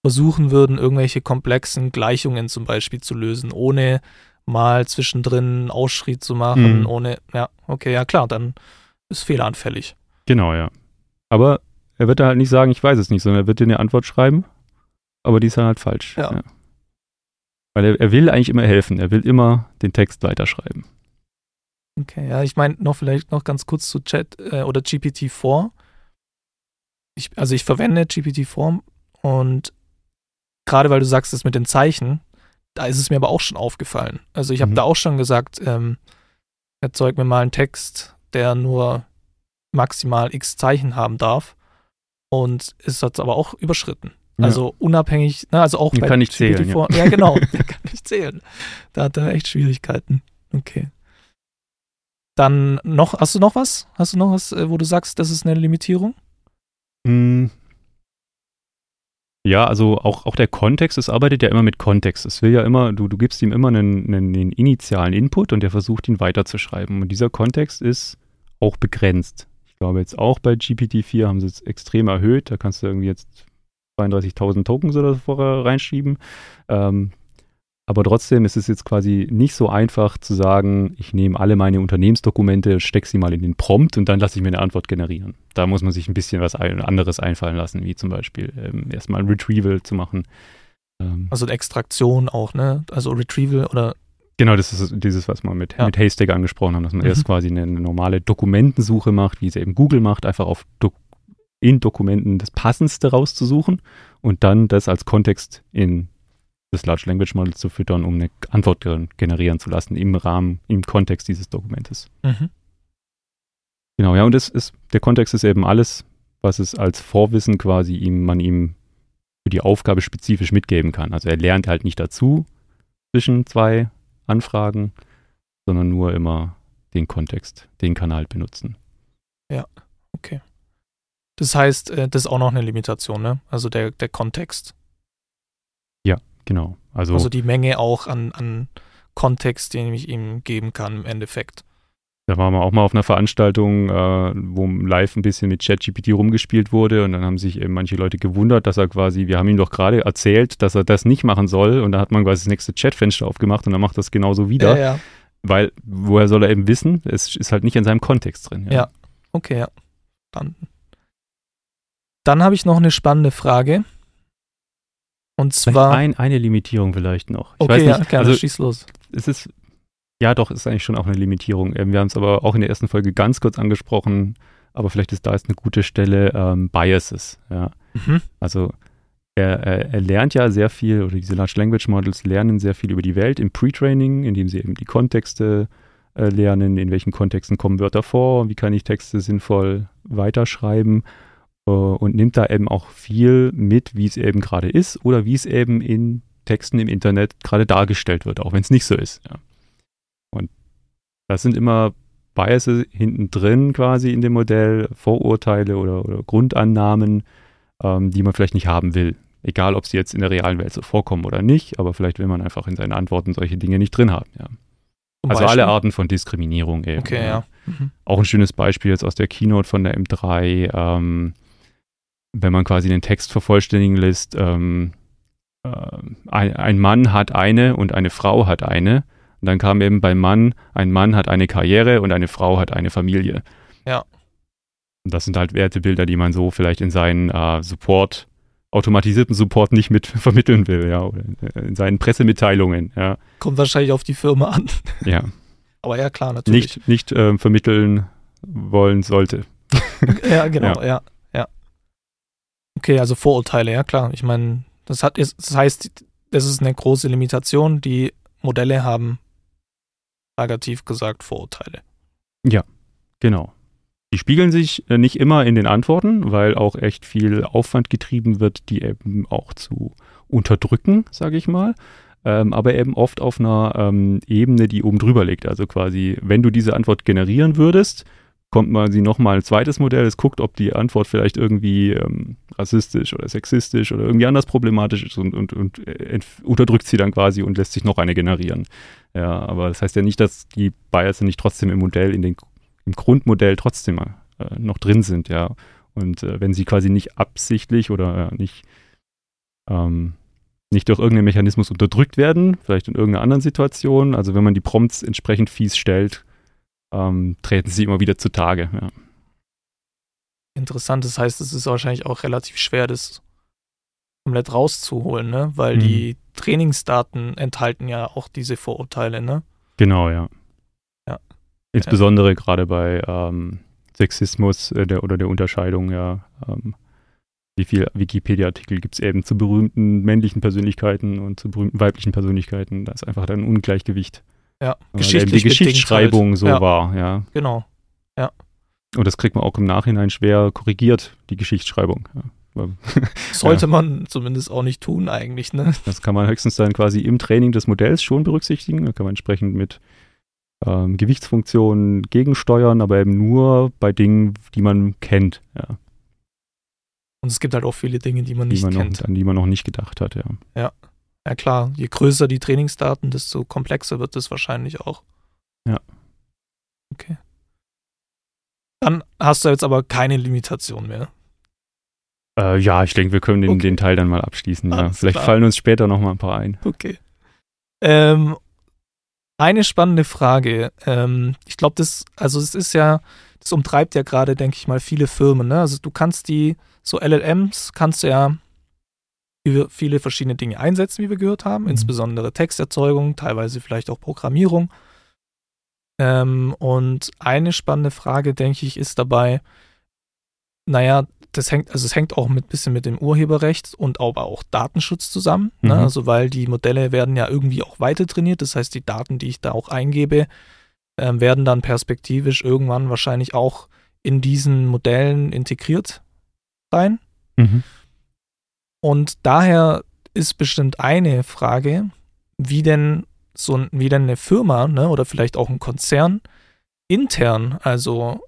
versuchen würden, irgendwelche komplexen Gleichungen zum Beispiel zu lösen, ohne mal zwischendrin einen Ausschritt zu machen, mhm. ohne, ja, okay, ja klar, dann ist fehleranfällig. Genau, ja. Aber er wird da halt nicht sagen, ich weiß es nicht, sondern er wird dir eine Antwort schreiben, aber die ist dann halt falsch. Ja. Weil er, er will eigentlich immer helfen, er will immer den Text weiterschreiben. Okay, ja, ich meine noch vielleicht noch ganz kurz zu Chat äh, oder GPT-4. Ich, also ich verwende GPT-4 und gerade weil du sagst, das mit den Zeichen, da ist es mir aber auch schon aufgefallen. Also ich habe mhm. da auch schon gesagt, ähm, erzeug mir mal einen Text, der nur maximal x Zeichen haben darf und ist das aber auch überschritten. Ja. Also unabhängig, ne, also auch der bei kann nicht zählen. Ja. ja, genau, zählen. Da hat er echt Schwierigkeiten. Okay. Dann noch, hast du noch was? Hast du noch was, äh, wo du sagst, das ist eine Limitierung? Mm. Ja, also auch, auch der Kontext, es arbeitet ja immer mit Kontext. Es will ja immer, du, du gibst ihm immer einen, einen, einen initialen Input und der versucht ihn weiterzuschreiben. Und dieser Kontext ist auch begrenzt. Ich glaube jetzt auch bei GPT-4 haben sie es extrem erhöht. Da kannst du irgendwie jetzt 32.000 Tokens oder so reinschieben. Ähm, aber trotzdem ist es jetzt quasi nicht so einfach zu sagen, ich nehme alle meine Unternehmensdokumente, stecke sie mal in den Prompt und dann lasse ich mir eine Antwort generieren. Da muss man sich ein bisschen was anderes einfallen lassen, wie zum Beispiel ähm, erstmal ein Retrieval zu machen. Ähm, also Extraktion auch, ne? Also Retrieval oder Genau, das ist dieses, was wir mit, ja. mit Haystack angesprochen haben, dass man mhm. erst quasi eine, eine, normale Dokumentensuche macht, wie es eben Google macht, einfach auf Do in Dokumenten das Passendste rauszusuchen und dann das als Kontext in das Large Language Model zu füttern, um eine Antwort generieren zu lassen im Rahmen, im Kontext dieses Dokumentes. Mhm. Genau, ja, und das ist, der Kontext ist eben alles, was es als Vorwissen quasi ihm, man ihm für die Aufgabe spezifisch mitgeben kann. Also er lernt halt nicht dazu zwischen zwei Anfragen, sondern nur immer den Kontext, den Kanal benutzen. Ja, okay. Das heißt, äh, das ist auch noch eine Limitation, ne? Also der, der Kontext. Genau. Also, also die Menge auch an, an Kontext, den ich ihm geben kann im Endeffekt. Da waren wir auch mal auf einer Veranstaltung, äh, wo live ein bisschen mit ChatGPT rumgespielt wurde und dann haben sich eben manche Leute gewundert, dass er quasi, wir haben ihm doch gerade erzählt, dass er das nicht machen soll und da hat man quasi das nächste Chatfenster aufgemacht und dann macht das genauso wieder. Ja, ja. Weil, woher soll er eben wissen? Es ist halt nicht in seinem Kontext drin. Ja, ja. okay, ja. Dann, dann habe ich noch eine spannende Frage. Und zwar. Ein, eine Limitierung vielleicht noch. Ich okay, nicht, ja, gerne, also, schieß los. Es ist ja, doch, ist eigentlich schon auch eine Limitierung. Ähm, wir haben es aber auch in der ersten Folge ganz kurz angesprochen, aber vielleicht ist da jetzt eine gute Stelle, ähm, Biases. Ja. Mhm. Also er, er, er, lernt ja sehr viel, oder diese Large Language Models lernen sehr viel über die Welt im Pre-Training, indem sie eben die Kontexte äh, lernen, in welchen Kontexten kommen Wörter vor, wie kann ich Texte sinnvoll weiterschreiben und nimmt da eben auch viel mit, wie es eben gerade ist oder wie es eben in Texten im Internet gerade dargestellt wird, auch wenn es nicht so ist. Ja. Und das sind immer Biases hinten drin quasi in dem Modell, Vorurteile oder, oder Grundannahmen, ähm, die man vielleicht nicht haben will. Egal, ob sie jetzt in der realen Welt so vorkommen oder nicht, aber vielleicht will man einfach in seinen Antworten solche Dinge nicht drin haben. Ja. Also Beispiel? alle Arten von Diskriminierung eben. Okay, ja. Mhm. Auch ein schönes Beispiel jetzt aus der Keynote von der M3. Ähm, wenn man quasi den Text vervollständigen lässt, ähm, äh, ein, ein, Mann hat eine und eine Frau hat eine. Und dann kam eben beim Mann, ein Mann hat eine Karriere und eine Frau hat eine Familie. Ja. Und das sind halt Wertebilder, die man so vielleicht in seinen äh, Support, automatisierten Support nicht mit vermitteln will, ja, in seinen Pressemitteilungen, ja. Kommt wahrscheinlich auf die Firma an. Ja. Aber ja, klar, natürlich. Nicht, nicht äh, vermitteln wollen sollte. ja, genau, ja, ja. Okay, also Vorurteile, ja klar. Ich meine, das hat das heißt, das ist eine große Limitation. Die Modelle haben negativ gesagt Vorurteile. Ja, genau. Die spiegeln sich äh, nicht immer in den Antworten, weil auch echt viel Aufwand getrieben wird, die eben auch zu unterdrücken, sage ich mal. Ähm, aber eben oft auf einer ähm, Ebene, die oben drüber liegt. Also quasi, wenn du diese Antwort generieren würdest, kommt man sie nochmal ein zweites Modell, es guckt, ob die Antwort vielleicht irgendwie ähm, rassistisch oder sexistisch oder irgendwie anders problematisch ist und, und, und äh, unterdrückt sie dann quasi und lässt sich noch eine generieren. Ja, aber das heißt ja nicht, dass die Bias nicht trotzdem im Modell, in den, im Grundmodell trotzdem äh, noch drin sind, ja. Und äh, wenn sie quasi nicht absichtlich oder äh, nicht, ähm, nicht durch irgendeinen Mechanismus unterdrückt werden, vielleicht in irgendeiner anderen Situation, also wenn man die Prompts entsprechend fies stellt, ähm, treten sie immer wieder zutage. Ja. Interessant, das heißt, es ist wahrscheinlich auch relativ schwer, das komplett rauszuholen, ne? Weil mhm. die Trainingsdaten enthalten ja auch diese Vorurteile, ne? Genau, ja. Ja. Insbesondere ja. gerade bei ähm, Sexismus äh, der, oder der Unterscheidung, ja. Ähm, wie viele Wikipedia-Artikel gibt es eben zu berühmten männlichen Persönlichkeiten und zu berühmten weiblichen Persönlichkeiten? Da ist einfach dann ein Ungleichgewicht. Ja, geschichtlich die Geschichtsschreibung halt. so ja. war, ja. Genau, ja. Und das kriegt man auch im Nachhinein schwer korrigiert, die Geschichtsschreibung. Ja. Sollte ja. man zumindest auch nicht tun eigentlich, ne? Das kann man höchstens dann quasi im Training des Modells schon berücksichtigen. Da kann man entsprechend mit ähm, Gewichtsfunktionen gegensteuern, aber eben nur bei Dingen, die man kennt, ja. Und es gibt halt auch viele Dinge, die man die nicht man kennt. Noch, an die man noch nicht gedacht hat, ja. Ja. Ja klar, je größer die Trainingsdaten, desto komplexer wird es wahrscheinlich auch. Ja. Okay. Dann hast du jetzt aber keine Limitation mehr. Äh, ja, ich denke, wir können den, okay. den Teil dann mal abschließen. Ja. Vielleicht fallen uns später noch mal ein paar ein. Okay. Ähm, eine spannende Frage. Ähm, ich glaube, das, also es ist ja, das umtreibt ja gerade, denke ich mal, viele Firmen. Ne? Also du kannst die, so LLMs kannst du ja für viele verschiedene Dinge einsetzen, wie wir gehört haben, mhm. insbesondere Texterzeugung, teilweise vielleicht auch Programmierung. Ähm, und eine spannende Frage, denke ich, ist dabei, naja, das hängt, also es hängt auch ein bisschen mit dem Urheberrecht und aber auch Datenschutz zusammen. Ne? Mhm. Ne? Also weil die Modelle werden ja irgendwie auch weiter trainiert. Das heißt, die Daten, die ich da auch eingebe, äh, werden dann perspektivisch irgendwann wahrscheinlich auch in diesen Modellen integriert sein. Mhm. Und daher ist bestimmt eine Frage, wie denn so wie denn eine Firma ne, oder vielleicht auch ein Konzern intern, also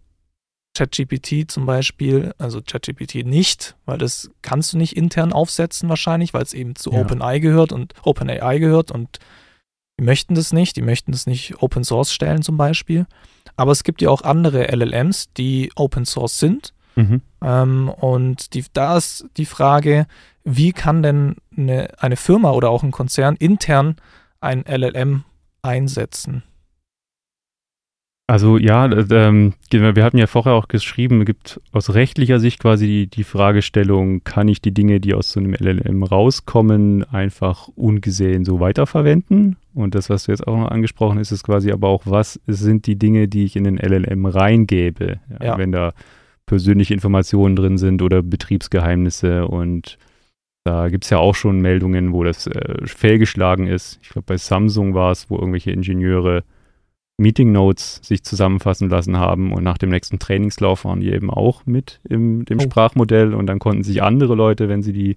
ChatGPT zum Beispiel, also ChatGPT nicht, weil das kannst du nicht intern aufsetzen wahrscheinlich, weil es eben zu ja. OpenAI gehört und OpenAI gehört und die möchten das nicht, die möchten das nicht Open Source stellen zum Beispiel. Aber es gibt ja auch andere LLMs, die Open Source sind. Mhm. Ähm, und die, da ist die Frage, wie kann denn eine, eine Firma oder auch ein Konzern intern ein LLM einsetzen? Also ja, ähm, wir hatten ja vorher auch geschrieben, es gibt aus rechtlicher Sicht quasi die, die, Fragestellung, kann ich die Dinge, die aus so einem LLM rauskommen, einfach ungesehen so weiterverwenden? Und das, was du jetzt auch noch angesprochen hast, ist quasi aber auch, was sind die Dinge, die ich in den LLM reingebe? Ja, ja. Wenn da persönliche Informationen drin sind oder Betriebsgeheimnisse und da gibt es ja auch schon Meldungen, wo das äh, fehlgeschlagen ist. Ich glaube, bei Samsung war es, wo irgendwelche Ingenieure Meeting Notes sich zusammenfassen lassen haben und nach dem nächsten Trainingslauf waren die eben auch mit im dem oh. Sprachmodell und dann konnten sich andere Leute, wenn sie die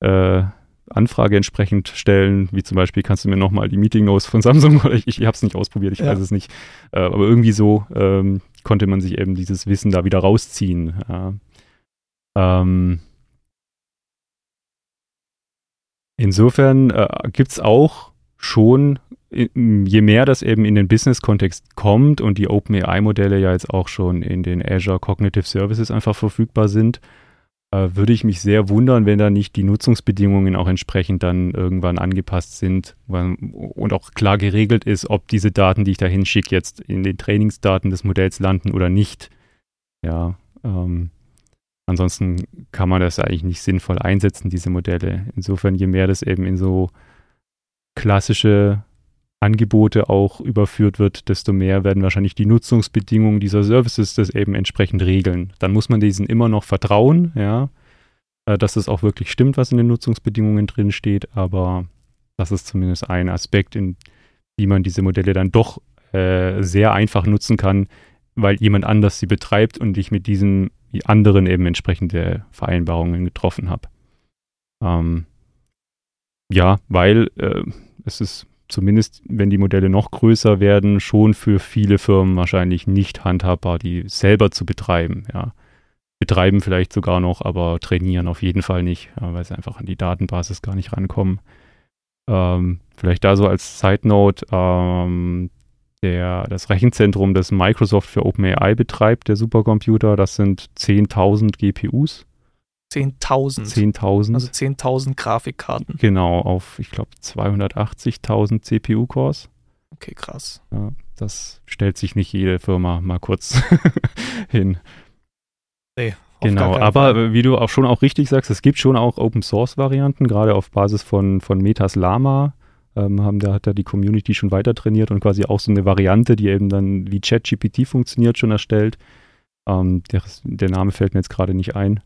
äh, Anfrage entsprechend stellen, wie zum Beispiel, kannst du mir nochmal die Meeting Notes von Samsung oder ich, ich habe es nicht ausprobiert, ich ja. weiß es nicht, äh, aber irgendwie so ähm, konnte man sich eben dieses Wissen da wieder rausziehen. Ja. Ähm, Insofern äh, gibt es auch schon, je mehr das eben in den Business-Kontext kommt und die OpenAI-Modelle ja jetzt auch schon in den Azure Cognitive Services einfach verfügbar sind, äh, würde ich mich sehr wundern, wenn da nicht die Nutzungsbedingungen auch entsprechend dann irgendwann angepasst sind und auch klar geregelt ist, ob diese Daten, die ich da hinschicke, jetzt in den Trainingsdaten des Modells landen oder nicht. Ja, ähm, ansonsten kann man das eigentlich nicht sinnvoll einsetzen, diese Modelle. Insofern, je mehr das eben in so klassische Angebote auch überführt wird, desto mehr werden wahrscheinlich die Nutzungsbedingungen dieser Services das eben entsprechend regeln. Dann muss man diesen immer noch vertrauen, ja, äh, dass es auch wirklich stimmt, was in den Nutzungsbedingungen drin steht, aber das ist zumindest ein Aspekt, in wie man diese Modelle dann doch äh, sehr einfach nutzen kann, weil jemand anders sie betreibt und ich mit diesen anderen eben entsprechende Vereinbarungen getroffen habe. Ähm, ja, weil äh, es ist zumindest wenn die Modelle noch größer werden, schon für viele Firmen wahrscheinlich nicht handhabbar, die selber zu betreiben. Ja. Betreiben vielleicht sogar noch, aber trainieren auf jeden Fall nicht, weil sie einfach an die Datenbasis gar nicht rankommen. Ähm, vielleicht da so als Side Note, ähm, der, das Rechenzentrum, das Microsoft für OpenAI betreibt, der Supercomputer, das sind 10.000 GPUs. 10.000. 10.000. Also 10.000 Grafikkarten. Genau, auf, ich glaube, 280.000 CPU-Cores. Okay, krass. Ja, das stellt sich nicht jede Firma mal kurz hin. Nee, genau, aber Fall. wie du auch schon auch richtig sagst, es gibt schon auch Open-Source-Varianten, gerade auf Basis von, von Metas Lama. Ähm, haben, da hat da die Community schon weiter trainiert und quasi auch so eine Variante, die eben dann wie ChatGPT funktioniert, schon erstellt. Ähm, der, der Name fällt mir jetzt gerade nicht ein.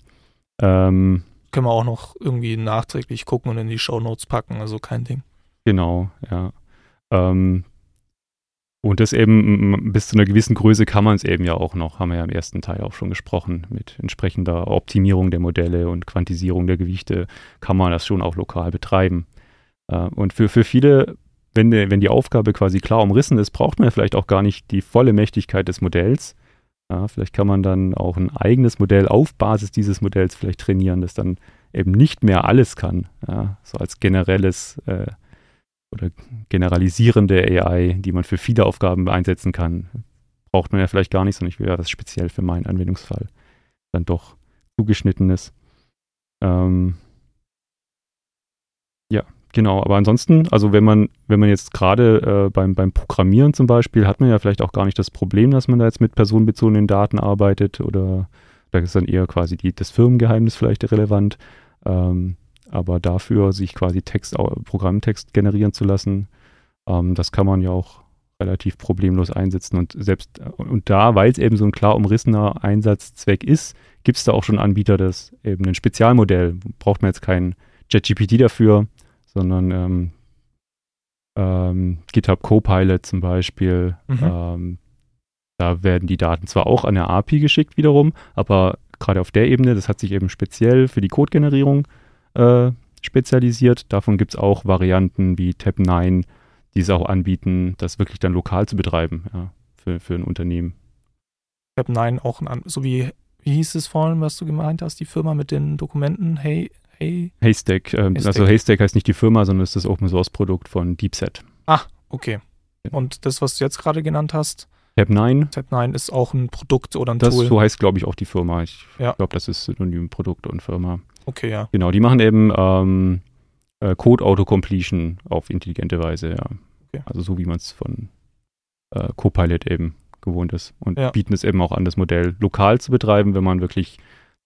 Ähm, Können wir auch noch irgendwie nachträglich gucken und in die Show Notes packen, also kein Ding. Genau, ja. Ähm, und das eben bis zu einer gewissen Größe kann man es eben ja auch noch, haben wir ja im ersten Teil auch schon gesprochen, mit entsprechender Optimierung der Modelle und Quantisierung der Gewichte kann man das schon auch lokal betreiben. Äh, und für, für viele, wenn, wenn die Aufgabe quasi klar umrissen ist, braucht man ja vielleicht auch gar nicht die volle Mächtigkeit des Modells, ja, vielleicht kann man dann auch ein eigenes Modell auf Basis dieses Modells vielleicht trainieren, das dann eben nicht mehr alles kann. Ja, so als generelles äh, oder generalisierende AI, die man für viele Aufgaben einsetzen kann, braucht man ja vielleicht gar nicht, sondern ich will ja das speziell für meinen Anwendungsfall dann doch zugeschnitten ist. Ähm, ja, Genau, aber ansonsten, also wenn man, wenn man jetzt gerade äh, beim, beim Programmieren zum Beispiel, hat man ja vielleicht auch gar nicht das Problem, dass man da jetzt mit personenbezogenen Daten arbeitet oder da ist dann eher quasi die, das Firmengeheimnis vielleicht relevant. Ähm, aber dafür sich quasi Text, Programmtext generieren zu lassen, ähm, das kann man ja auch relativ problemlos einsetzen. Und selbst und da, weil es eben so ein klar umrissener Einsatzzweck ist, gibt es da auch schon Anbieter, das eben ein Spezialmodell, braucht man jetzt kein JetGPT dafür, sondern ähm, ähm, GitHub Copilot zum Beispiel. Mhm. Ähm, da werden die Daten zwar auch an der API geschickt wiederum, aber gerade auf der Ebene, das hat sich eben speziell für die Codegenerierung äh, spezialisiert. Davon gibt es auch Varianten wie Tab9, die es auch anbieten, das wirklich dann lokal zu betreiben ja, für, für ein Unternehmen. Tab9 auch, ein, so wie, wie hieß es vorhin, was du gemeint hast, die Firma mit den Dokumenten, hey, Hay Haystack. Ähm, Haystack. Also Haystack heißt nicht die Firma, sondern ist das Open Source Produkt von DeepSet. Ah, okay. Und das, was du jetzt gerade genannt hast? Tab9. Tab9 ist auch ein Produkt oder ein das, Tool. So heißt, glaube ich, auch die Firma. Ich ja. glaube, das ist Synonym Produkt und Firma. Okay, ja. Genau, die machen eben ähm, äh, Code Autocompletion auf intelligente Weise, ja. Okay. Also so wie man es von äh, Copilot eben gewohnt ist. Und ja. bieten es eben auch an, das Modell lokal zu betreiben, wenn man wirklich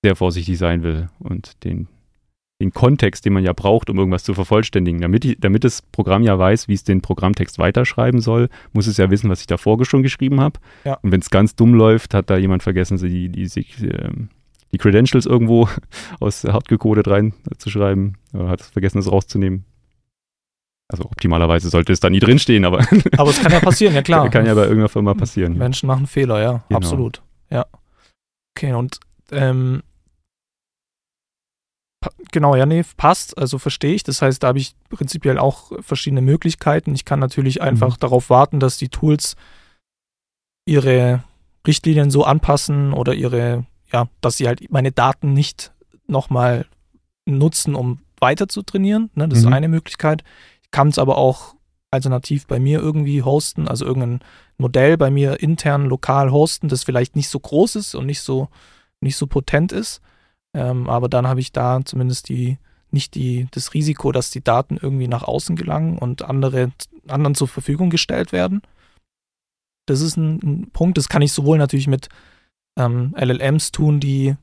sehr vorsichtig sein will und den den Kontext, den man ja braucht, um irgendwas zu vervollständigen. Damit, die, damit das Programm ja weiß, wie es den Programmtext weiterschreiben soll, muss es ja wissen, was ich davor schon geschrieben habe. Ja. Und wenn es ganz dumm läuft, hat da jemand vergessen, die, die, die, ähm, die Credentials irgendwo aus hardgecodet reinzuschreiben oder hat vergessen, es rauszunehmen. Also optimalerweise sollte es da nie drinstehen, aber. aber es kann ja passieren, ja klar. kann ja bei irgendeiner Firma passieren. Menschen machen Fehler, ja, genau. absolut. Ja. Okay, und ähm, Genau, ja, nee, passt. Also verstehe ich. Das heißt, da habe ich prinzipiell auch verschiedene Möglichkeiten. Ich kann natürlich einfach mhm. darauf warten, dass die Tools ihre Richtlinien so anpassen oder ihre, ja, dass sie halt meine Daten nicht nochmal nutzen, um weiter zu trainieren. Ne? Das mhm. ist eine Möglichkeit. Ich kann es aber auch alternativ bei mir irgendwie hosten, also irgendein Modell bei mir intern lokal hosten, das vielleicht nicht so groß ist und nicht so, nicht so potent ist Ähm, aber dann habe ich da zumindest die, nicht die, das Risiko, dass die Daten irgendwie nach außen gelangen und andere, anderen zur Verfügung gestellt werden. Das ist ein, ein Punkt, das kann ich sowohl natürlich mit ähm, LLMs tun, die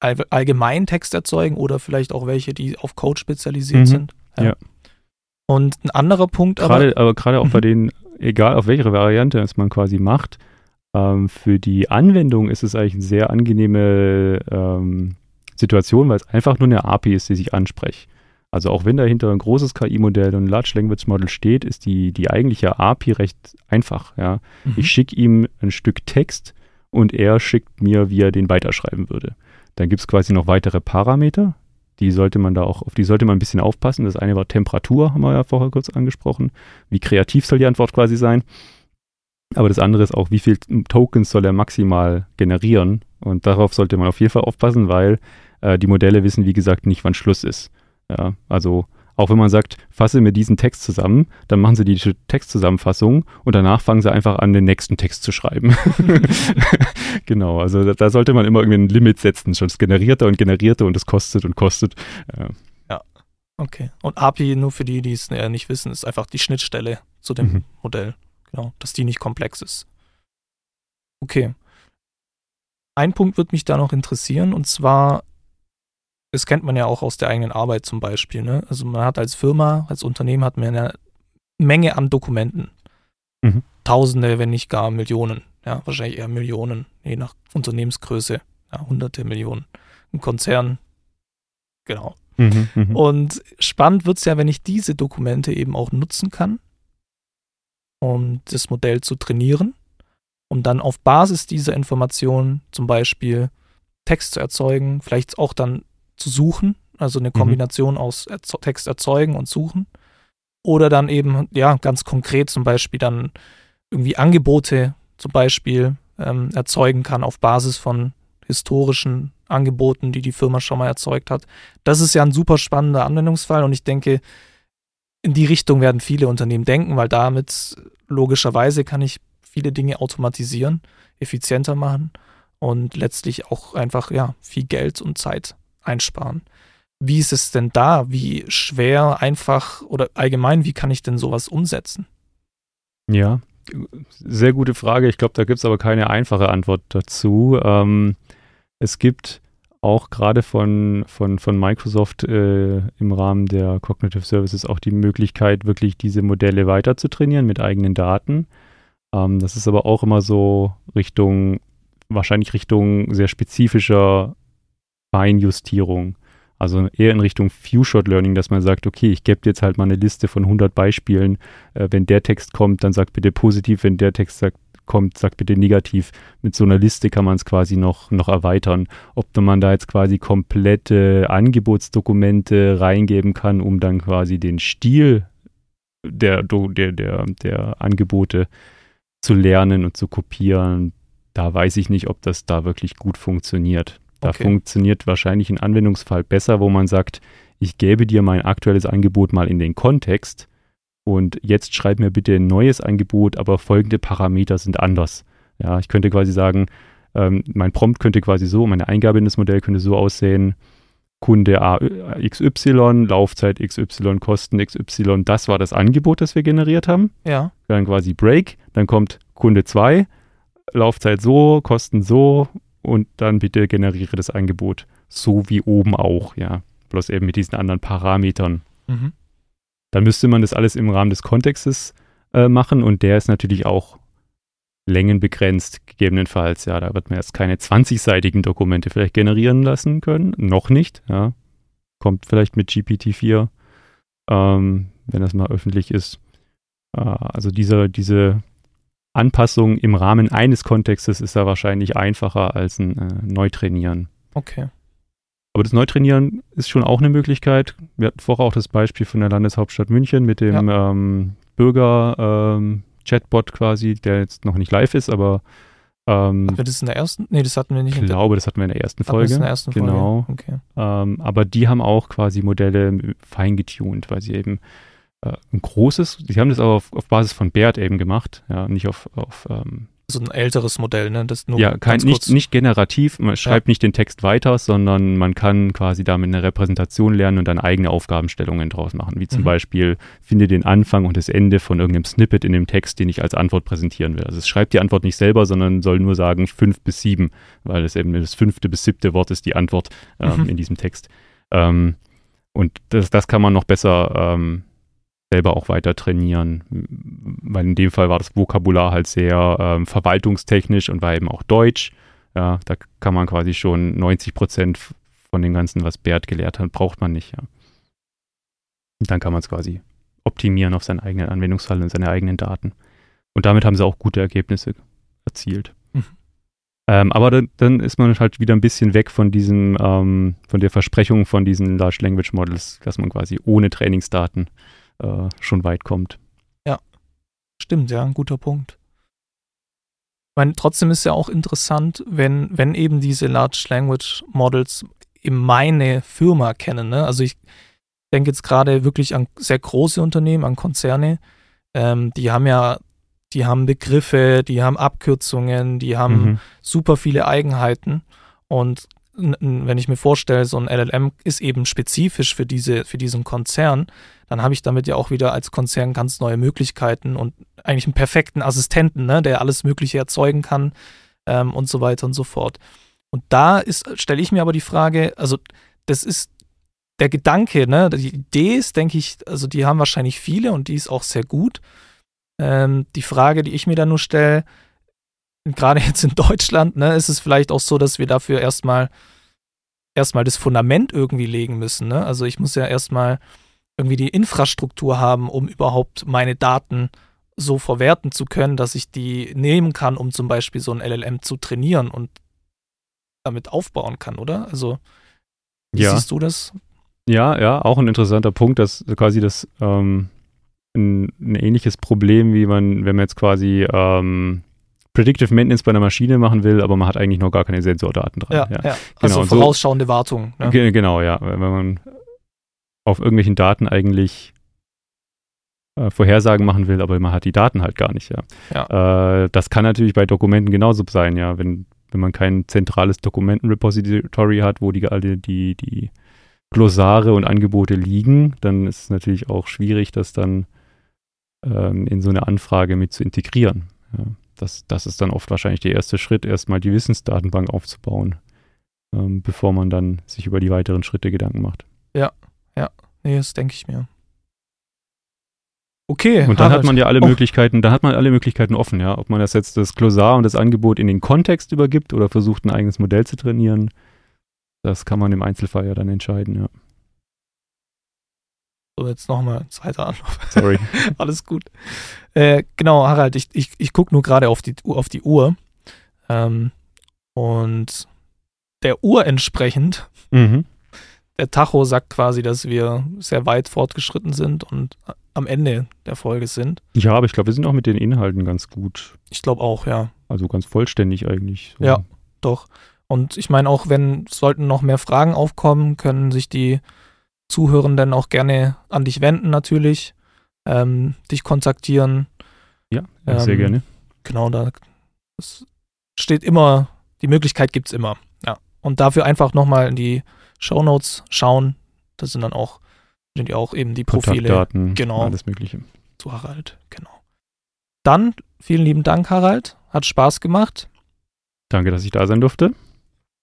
all, allgemein Text erzeugen oder vielleicht auch welche, die auf Code spezialisiert Mhm. sind. Ja. Und ein anderer Punkt Gerade, aber, aber gerade auch bei Mhm. denen, egal auf welche Variante es man quasi macht, ähm, für die Anwendung ist es eigentlich eine sehr angenehme ähm, Situation, weil es einfach nur eine API ist, die sich anspricht. Also auch wenn dahinter ein großes KI-Modell und ein Large Language Model steht, ist die, die eigentliche API recht einfach. Ja. Mhm. Ich schicke ihm ein Stück Text und er schickt mir, wie er den weiterschreiben würde. Dann gibt es quasi noch weitere Parameter, die sollte man da auch, auf die sollte man ein bisschen aufpassen. Das eine war Temperatur, haben wir ja vorher kurz angesprochen. Wie kreativ soll die Antwort quasi sein? Aber das andere ist auch, wie viel Tokens soll er maximal generieren? Und darauf sollte man auf jeden Fall aufpassen, weil äh, die Modelle wissen, wie gesagt, nicht, wann Schluss ist. Ja, also auch wenn man sagt, fasse mir diesen Text zusammen, dann machen sie die Textzusammenfassung und danach fangen sie einfach an, den nächsten Text zu schreiben. genau, also da, da, sollte man immer irgendwie ein Limit setzen. Schon es generiert er und generiert er und es kostet und kostet. Ja. Okay. Und API, nur für die, die es äh, nicht wissen, ist einfach die Schnittstelle zu dem Mhm. Modell. Genau, dass die nicht komplex ist. Okay. Ein Punkt wird mich da noch interessieren und zwar, das kennt man ja auch aus der eigenen Arbeit zum Beispiel. Ne? Also man hat als Firma, als Unternehmen hat man eine Menge an Dokumenten. Mhm. Tausende, wenn nicht gar Millionen. Ja, wahrscheinlich eher Millionen, je nach Unternehmensgröße. Ja, hunderte Millionen. Ein Konzern. Genau. Mhm, mhm. Und spannend wird es ja, wenn ich diese Dokumente eben auch nutzen kann, um das Modell zu trainieren, um dann auf Basis dieser Informationen zum Beispiel Text zu erzeugen, vielleicht auch dann zu suchen, also eine Kombination aus Erzo Text erzeugen und suchen. Oder dann eben, ja, ganz konkret zum Beispiel dann irgendwie Angebote zum Beispiel ähm, erzeugen kann auf Basis von historischen Angeboten, die die Firma schon mal erzeugt hat. Das ist ja ein super spannender Anwendungsfall und ich denke, in die Richtung werden viele Unternehmen denken, weil damit logischerweise kann ich viele Dinge automatisieren, effizienter machen und letztlich auch einfach ja viel Geld und Zeit einsparen. Wie ist es denn da? Wie schwer, einfach oder allgemein, wie kann ich denn sowas umsetzen? Ja, sehr gute Frage. Ich glaube, da gibt es aber keine einfache Antwort dazu. Ähm, es gibt auch gerade von, von, von Microsoft äh, im Rahmen der Cognitive Services auch die Möglichkeit, wirklich diese Modelle weiter zu trainieren mit eigenen Daten. Ähm, das ist aber auch immer so Richtung, wahrscheinlich Richtung sehr spezifischer Feinjustierung. Also eher in Richtung Few-Shot-Learning, dass man sagt, okay, ich gebe jetzt halt mal eine Liste von 100 Beispielen. Äh, wenn der Text kommt, dann sag bitte positiv. Wenn der Text sagt, kommt, sag bitte negativ. Mit so einer Liste kann man es quasi noch, noch erweitern. Ob man da jetzt quasi komplette Angebotsdokumente reingeben kann, um dann quasi den Stil der, der, der, der Angebote zu lernen und zu kopieren, da weiß ich nicht, ob das da wirklich gut funktioniert. Da Okay. funktioniert wahrscheinlich ein Anwendungsfall besser, wo man sagt, ich gebe dir mein aktuelles Angebot mal in den Kontext und jetzt schreib mir bitte ein neues Angebot, aber folgende Parameter sind anders. Ja, ich könnte quasi sagen, ähm, mein Prompt könnte quasi so, meine Eingabe in das Modell könnte so aussehen, Kunde A, XY, Laufzeit XY, Kosten XY, das war das Angebot, das wir generiert haben Ja, dann quasi Break, dann kommt Kunde 2, Laufzeit so, Kosten so und dann bitte generiere das Angebot so wie oben auch, ja. Bloß eben mit diesen anderen Parametern. mhm. Dann müsste man das alles im Rahmen des Kontextes äh, machen und der ist natürlich auch längenbegrenzt, gegebenenfalls. Ja, da wird man jetzt keine 20-seitigen Dokumente vielleicht generieren lassen können. Noch nicht, ja. Kommt vielleicht mit GPT-4, ähm, wenn das mal öffentlich ist. Äh, also diese, diese Anpassung im Rahmen eines Kontextes ist da wahrscheinlich einfacher als ein äh, Neutrainieren. okay. Aber das Neutrainieren ist schon auch eine Möglichkeit. Wir hatten vorher auch das Beispiel von der Landeshauptstadt München mit dem ähm, Bürger-Chatbot quasi, der jetzt noch nicht live ist, aber ähm, Hatten wir das in der ersten? Nee, das hatten wir nicht ich in der, glaube, das hatten wir in der ersten wir das Folge. in der ersten Folge. Genau. Okay. Ähm, aber die haben auch quasi Modelle feingetuned, weil sie eben äh, ein großes, sie haben das aber auf, auf Basis von BERT eben gemacht, ja, nicht auf, auf ähm, so ein älteres Modell, ne? Das nur ja, kein, nicht, nicht generativ, man schreibt nicht den Text weiter, sondern man kann quasi damit eine Repräsentation lernen und dann eigene Aufgabenstellungen draus machen. Wie zum Mhm. Beispiel, finde den Anfang und das Ende von irgendeinem Snippet in dem Text, den ich als Antwort präsentieren will. Also es schreibt die Antwort nicht selber, sondern soll nur sagen fünf bis sieben, weil es eben das fünfte bis siebte Wort ist die Antwort ähm, Mhm. in diesem Text. Ähm, und das, das kann man noch besser ähm, selber auch weiter trainieren, weil in dem Fall war das Vokabular halt sehr ähm, verwaltungstechnisch und war eben auch Deutsch. Ja, da kann man quasi schon 90 Prozent von dem Ganzen, was Bert gelehrt hat, braucht man nicht. Ja. Und dann kann man es quasi optimieren auf seinen eigenen Anwendungsfall und seine eigenen Daten. Und damit haben sie auch gute Ergebnisse erzielt. Mhm. Ähm, aber dann, dann ist man halt wieder ein bisschen weg von diesem, ähm, von der Versprechung von diesen Large Language Models, dass man quasi ohne Trainingsdaten äh, schon weit kommt. Stimmt, ja, ein guter Punkt. Ich meine, trotzdem ist ja auch interessant, wenn, wenn eben diese Large Language Models eben meine Firma kennen. Ne? Also ich denke jetzt gerade wirklich an sehr große Unternehmen, an Konzerne. Ähm, die haben ja, die haben Begriffe, die haben Abkürzungen, die haben Mhm. super viele Eigenheiten. Und wenn ich mir vorstelle, so ein LLM ist eben spezifisch für, diese, für diesen Konzern, dann habe ich damit ja auch wieder als Konzern ganz neue Möglichkeiten und eigentlich einen perfekten Assistenten, ne, der alles Mögliche erzeugen kann ähm, und so weiter und so fort. Und da stelle ich mir aber die Frage, also das ist der Gedanke, ne, die Idee ist, denke ich, also die haben wahrscheinlich viele und die ist auch sehr gut. Ähm, die Frage, die ich mir da nur stelle, gerade jetzt in Deutschland, ne, ist es vielleicht auch so, dass wir dafür erstmal erstmal das Fundament irgendwie legen müssen. Ne? Also ich muss ja erstmal irgendwie die Infrastruktur haben, um überhaupt meine Daten so verwerten zu können, dass ich die nehmen kann, um zum Beispiel so ein LLM zu trainieren und damit aufbauen kann, oder? Also wie Ja. siehst du das? Ja, ja, auch ein interessanter Punkt, dass quasi das ähm, ein, ein ähnliches Problem, wie man, wenn man jetzt quasi ähm, Predictive Maintenance bei einer Maschine machen will, aber man hat eigentlich noch gar keine Sensordaten dran. Ja, ja. Also Genau, so- vorausschauende Wartung. Ne? Ge- Genau, ja. Wenn man auf irgendwelchen Daten eigentlich äh, Vorhersagen machen will, aber man hat die Daten halt gar nicht, ja. Äh, das kann natürlich bei Dokumenten genauso sein, ja. Wenn, wenn man kein zentrales Dokumentenrepository hat, wo die alle die, die Glossare und Angebote liegen, dann ist es natürlich auch schwierig, das dann ähm, in so eine Anfrage mit zu integrieren. Ja. Das, das ist dann oft wahrscheinlich der erste Schritt, erstmal die Wissensdatenbank aufzubauen, ähm, bevor man dann sich über die weiteren Schritte Gedanken macht. Nee, das denke ich mir. Okay. Und dann Harald. hat man ja alle Oh. Möglichkeiten, dann hat man alle Möglichkeiten offen, ja. Ob man das jetzt das Glossar und das Angebot in den Kontext übergibt oder versucht, ein eigenes Modell zu trainieren, das kann man im Einzelfall ja dann entscheiden, ja. So, jetzt nochmal ein zweiter Anlauf. Sorry. Alles gut. Äh, genau, Harald, ich, ich, ich gucke nur gerade auf die, auf die Uhr. Ähm, und der Uhr entsprechend, mhm. der Tacho sagt quasi, dass wir sehr weit fortgeschritten sind und am Ende der Folge sind. Ja, aber ich glaube, wir sind auch mit den Inhalten ganz gut, Ich glaube auch, ja, also ganz vollständig eigentlich. So. Ja. doch. Und ich meine auch, wenn sollten noch mehr Fragen aufkommen, können sich die Zuhörenden auch gerne an dich wenden natürlich, ähm, dich kontaktieren. Ja, ja sehr Ähm, gerne. Genau, da steht immer, die Möglichkeit gibt es immer. Ja. Und dafür einfach nochmal in die Shownotes schauen. Das sind dann auch, sind ja auch eben die Profile Kontaktdaten, genau. alles Mögliche. zu Harald. Genau. Dann vielen lieben Dank, Harald. Hat Spaß gemacht. Danke, dass ich da sein durfte.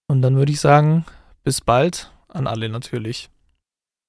Und dann würde ich sagen, bis bald an alle natürlich.